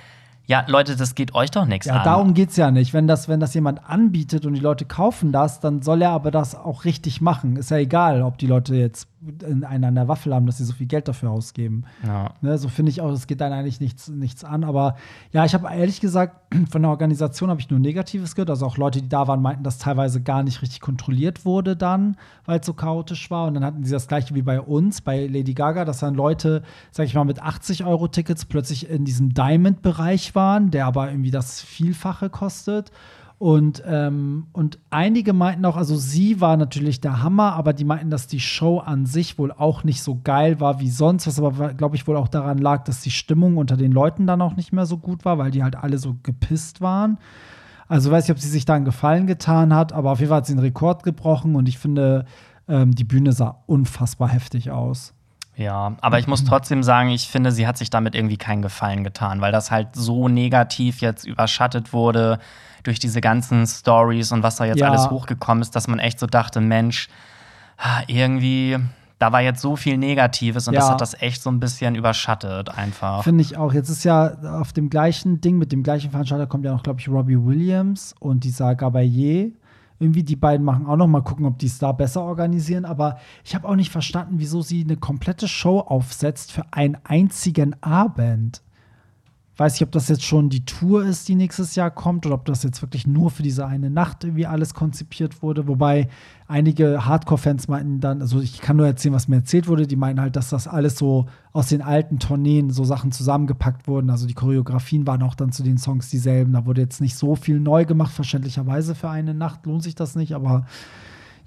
Ja, Leute, das geht euch doch nichts Ja, an. darum geht's ja nicht. Wenn das, wenn das jemand anbietet und die Leute kaufen das, dann soll er aber das auch richtig machen. Ist ja egal, ob die Leute jetzt einen an der Waffel haben, dass sie so viel Geld dafür ausgeben. Ja. Ne, so finde ich auch, es geht dann eigentlich nichts, nichts an. Aber ja, ich habe ehrlich gesagt, [CLEARS THROAT] von der Organisation habe ich nur Negatives gehört. Also auch Leute, die da waren, meinten, dass teilweise gar nicht richtig kontrolliert wurde dann, weil es so chaotisch war. Und dann hatten sie das gleiche wie bei uns, bei Lady Gaga, dass dann Leute, sag ich mal, mit 80 Euro Tickets plötzlich in diesem Diamond-Bereich waren, der aber irgendwie das Vielfache kostet. Und, ähm, und einige meinten auch, also sie war natürlich der Hammer, aber die meinten, dass die Show an sich wohl auch nicht so geil war wie sonst, was aber, glaube ich, wohl auch daran lag, dass die Stimmung unter den Leuten dann auch nicht mehr so gut war, weil die halt alle so gepisst waren. Also weiß ich, ob sie sich da einen Gefallen getan hat, aber auf jeden Fall hat sie einen Rekord gebrochen und ich finde, ähm, die Bühne sah unfassbar heftig aus. Ja, aber ich muss trotzdem sagen, ich finde, sie hat sich damit irgendwie keinen Gefallen getan, weil das halt so negativ jetzt überschattet wurde durch diese ganzen Stories und was da jetzt Ja. alles hochgekommen ist, dass man echt so dachte, Mensch, ah, irgendwie, da war jetzt so viel Negatives und das Ja. hat das echt so ein bisschen überschattet einfach. Finde ich auch. Jetzt ist ja auf dem gleichen Ding, mit dem gleichen Veranstalter kommt ja noch, glaube ich, Robbie Williams und dieser Gabayé. Irgendwie die beiden machen auch noch mal gucken, ob die es da besser organisieren. Aber ich habe auch nicht verstanden, wieso sie eine komplette Show aufsetzt für einen einzigen Abend. Weiß nicht, ob das jetzt schon die Tour ist, die nächstes Jahr kommt, oder ob das jetzt wirklich nur für diese eine Nacht irgendwie alles konzipiert wurde. Wobei einige Hardcore-Fans meinten dann, also ich kann nur erzählen, was mir erzählt wurde, die meinen halt, dass das alles so aus den alten Tourneen so Sachen zusammengepackt wurden. Also die Choreografien waren auch dann zu den Songs dieselben. Da wurde jetzt nicht so viel neu gemacht, verständlicherweise für eine Nacht lohnt sich das nicht, aber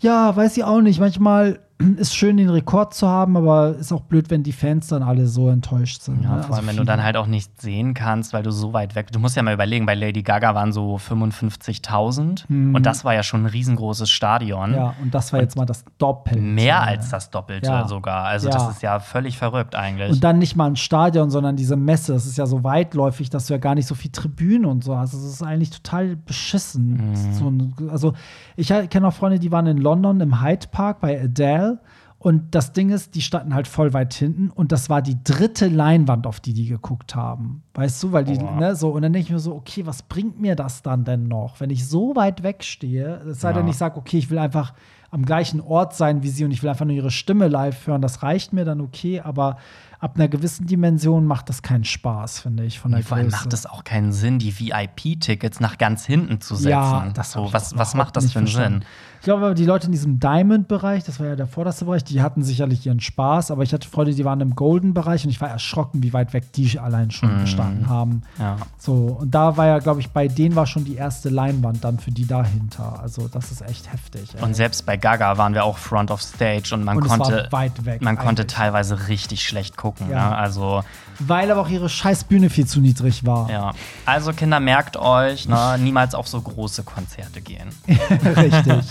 ja, weiß ich auch nicht. Manchmal ist schön, den Rekord zu haben, aber ist auch blöd, wenn die Fans dann alle so enttäuscht sind. Ja, ne? vor allem, Also wenn du dann halt auch nicht sehen kannst, weil du so weit weg. Du musst ja mal überlegen, bei Lady Gaga waren so 55.000 und das war ja schon ein riesengroßes Stadion. Mhm. Ja, und das war jetzt mal das Doppelte. Mehr als das Doppelte Ja. sogar. Also, Ja. das ist ja völlig verrückt eigentlich. Und dann nicht mal ein Stadion, sondern diese Messe. Das ist ja so weitläufig, dass du ja gar nicht so viel Tribünen und so hast. Das ist eigentlich total beschissen. Mhm. Also, ich kenne auch Freunde, die waren in London im Hyde Park bei Adele. Und das Ding ist, die standen halt voll weit hinten und das war die dritte Leinwand, auf die die geguckt haben. Weißt du, weil die, Boah. ne, so, und dann denke ich mir so, okay, was bringt mir das dann denn noch, wenn ich so weit weg stehe? Es sei denn, Ja. ich sage, okay, ich will einfach am gleichen Ort sein wie sie und ich will einfach nur ihre Stimme live hören, das reicht mir dann okay, aber ab einer gewissen Dimension macht das keinen Spaß, finde ich, von der Nee, vor allem macht es auch keinen Sinn, die VIP-Tickets nach ganz hinten zu setzen. Ja, das so, was, was macht das für einen verstanden. Sinn? Ich glaube, die Leute in diesem Diamond-Bereich, das war ja der vorderste Bereich, die hatten sicherlich ihren Spaß, aber ich hatte Freunde, die waren im Golden-Bereich und ich war erschrocken, wie weit weg die allein schon Mhm. gestanden haben. Ja. So, und da war ja, glaube ich, bei denen war schon die erste Leinwand dann für die dahinter. Also, das ist echt heftig. ey. Und selbst bei Gaga waren wir auch Front of Stage und man Und konnte weit weg man konnte eigentlich. teilweise richtig schlecht gucken. Ja. Ne? Also Weil aber auch ihre scheiß Bühne viel zu niedrig war. ja, also Kinder merkt euch, ne, niemals auf so große Konzerte gehen. [LAUGHS] Richtig.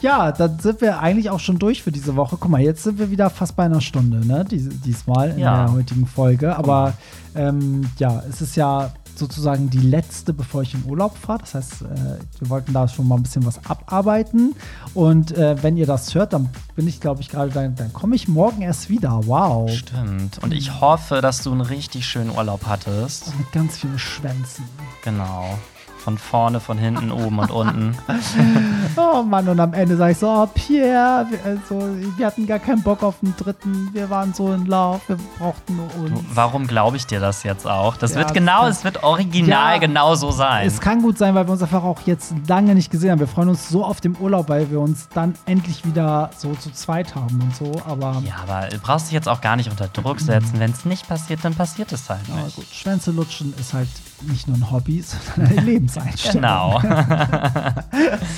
Ja, dann sind wir eigentlich auch schon durch für diese Woche. Guck mal, jetzt sind wir wieder fast bei einer Stunde, ne? Dies, diesmal in Ja. der heutigen Folge. Aber ähm, ja, es ist ja sozusagen die letzte, bevor ich in Urlaub fahre. Das heißt, äh, wir wollten da schon mal ein bisschen was abarbeiten. Und äh, wenn ihr das hört, dann bin ich, glaube ich, gerade, dann, dann komme ich morgen erst wieder. Wow. Stimmt. Und ich hoffe, dass du einen richtig schönen Urlaub hattest. Mit ganz vielen Schwänzen. Genau. Von vorne, von hinten, oben und unten. [LAUGHS] Oh Mann, und am Ende sage ich so, oh Pierre, wir, also, wir hatten gar keinen Bock auf den dritten, wir waren so in Lauf, wir brauchten nur uns. Du, warum glaube ich dir das jetzt auch? Das Ja, wird genau, es wird original Ja. genau so sein. Es kann gut sein, weil wir uns einfach auch jetzt lange nicht gesehen haben. Wir freuen uns so auf den Urlaub, weil wir uns dann endlich wieder so zu zweit haben und so. Aber, Ja, aber du brauchst dich jetzt auch gar nicht unter Druck setzen. Wenn es nicht passiert, dann passiert es halt aber nicht. gut, Schwänze lutschen ist halt nicht nur ein Hobby, [LAUGHS] sondern eine Lebenseinstellung. Genau. [LAUGHS]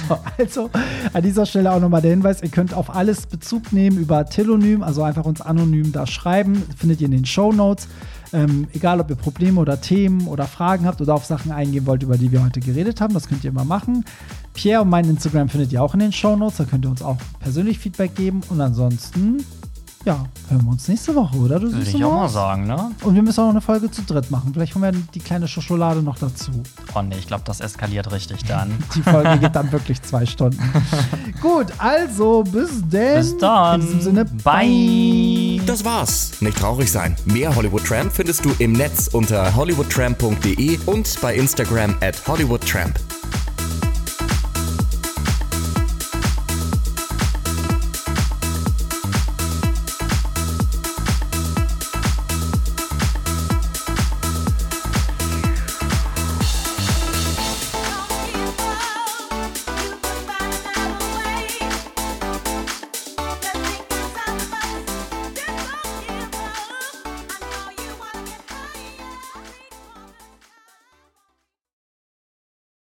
So, also an dieser Stelle auch nochmal der Hinweis, ihr könnt auf alles Bezug nehmen über Telonym, also einfach uns anonym da schreiben, findet ihr in den Show Notes. Ähm, egal, ob ihr Probleme oder Themen oder Fragen habt oder auf Sachen eingehen wollt, über die wir heute geredet haben, das könnt ihr immer machen. Pierre und mein Instagram findet ihr auch in den Show Notes, da könnt ihr uns auch persönlich Feedback geben. Und ansonsten, ja, hören wir uns nächste Woche, oder? Du Würde siehst ich auch mal sagen, ne? Und wir müssen auch noch eine Folge zu dritt machen. Vielleicht holen wir die kleine Schokolade noch dazu. Oh nee, ich glaube, das eskaliert richtig dann. [LAUGHS] Die Folge geht dann [LAUGHS] wirklich zwei Stunden. [LAUGHS] Gut, also bis denn. Bis dann. In diesem Sinne, Bye. Das war's. Nicht traurig sein. Mehr Hollywood Tramp findest du im Netz unter hollywoodtramp.de und bei Instagram at hollywoodtramp.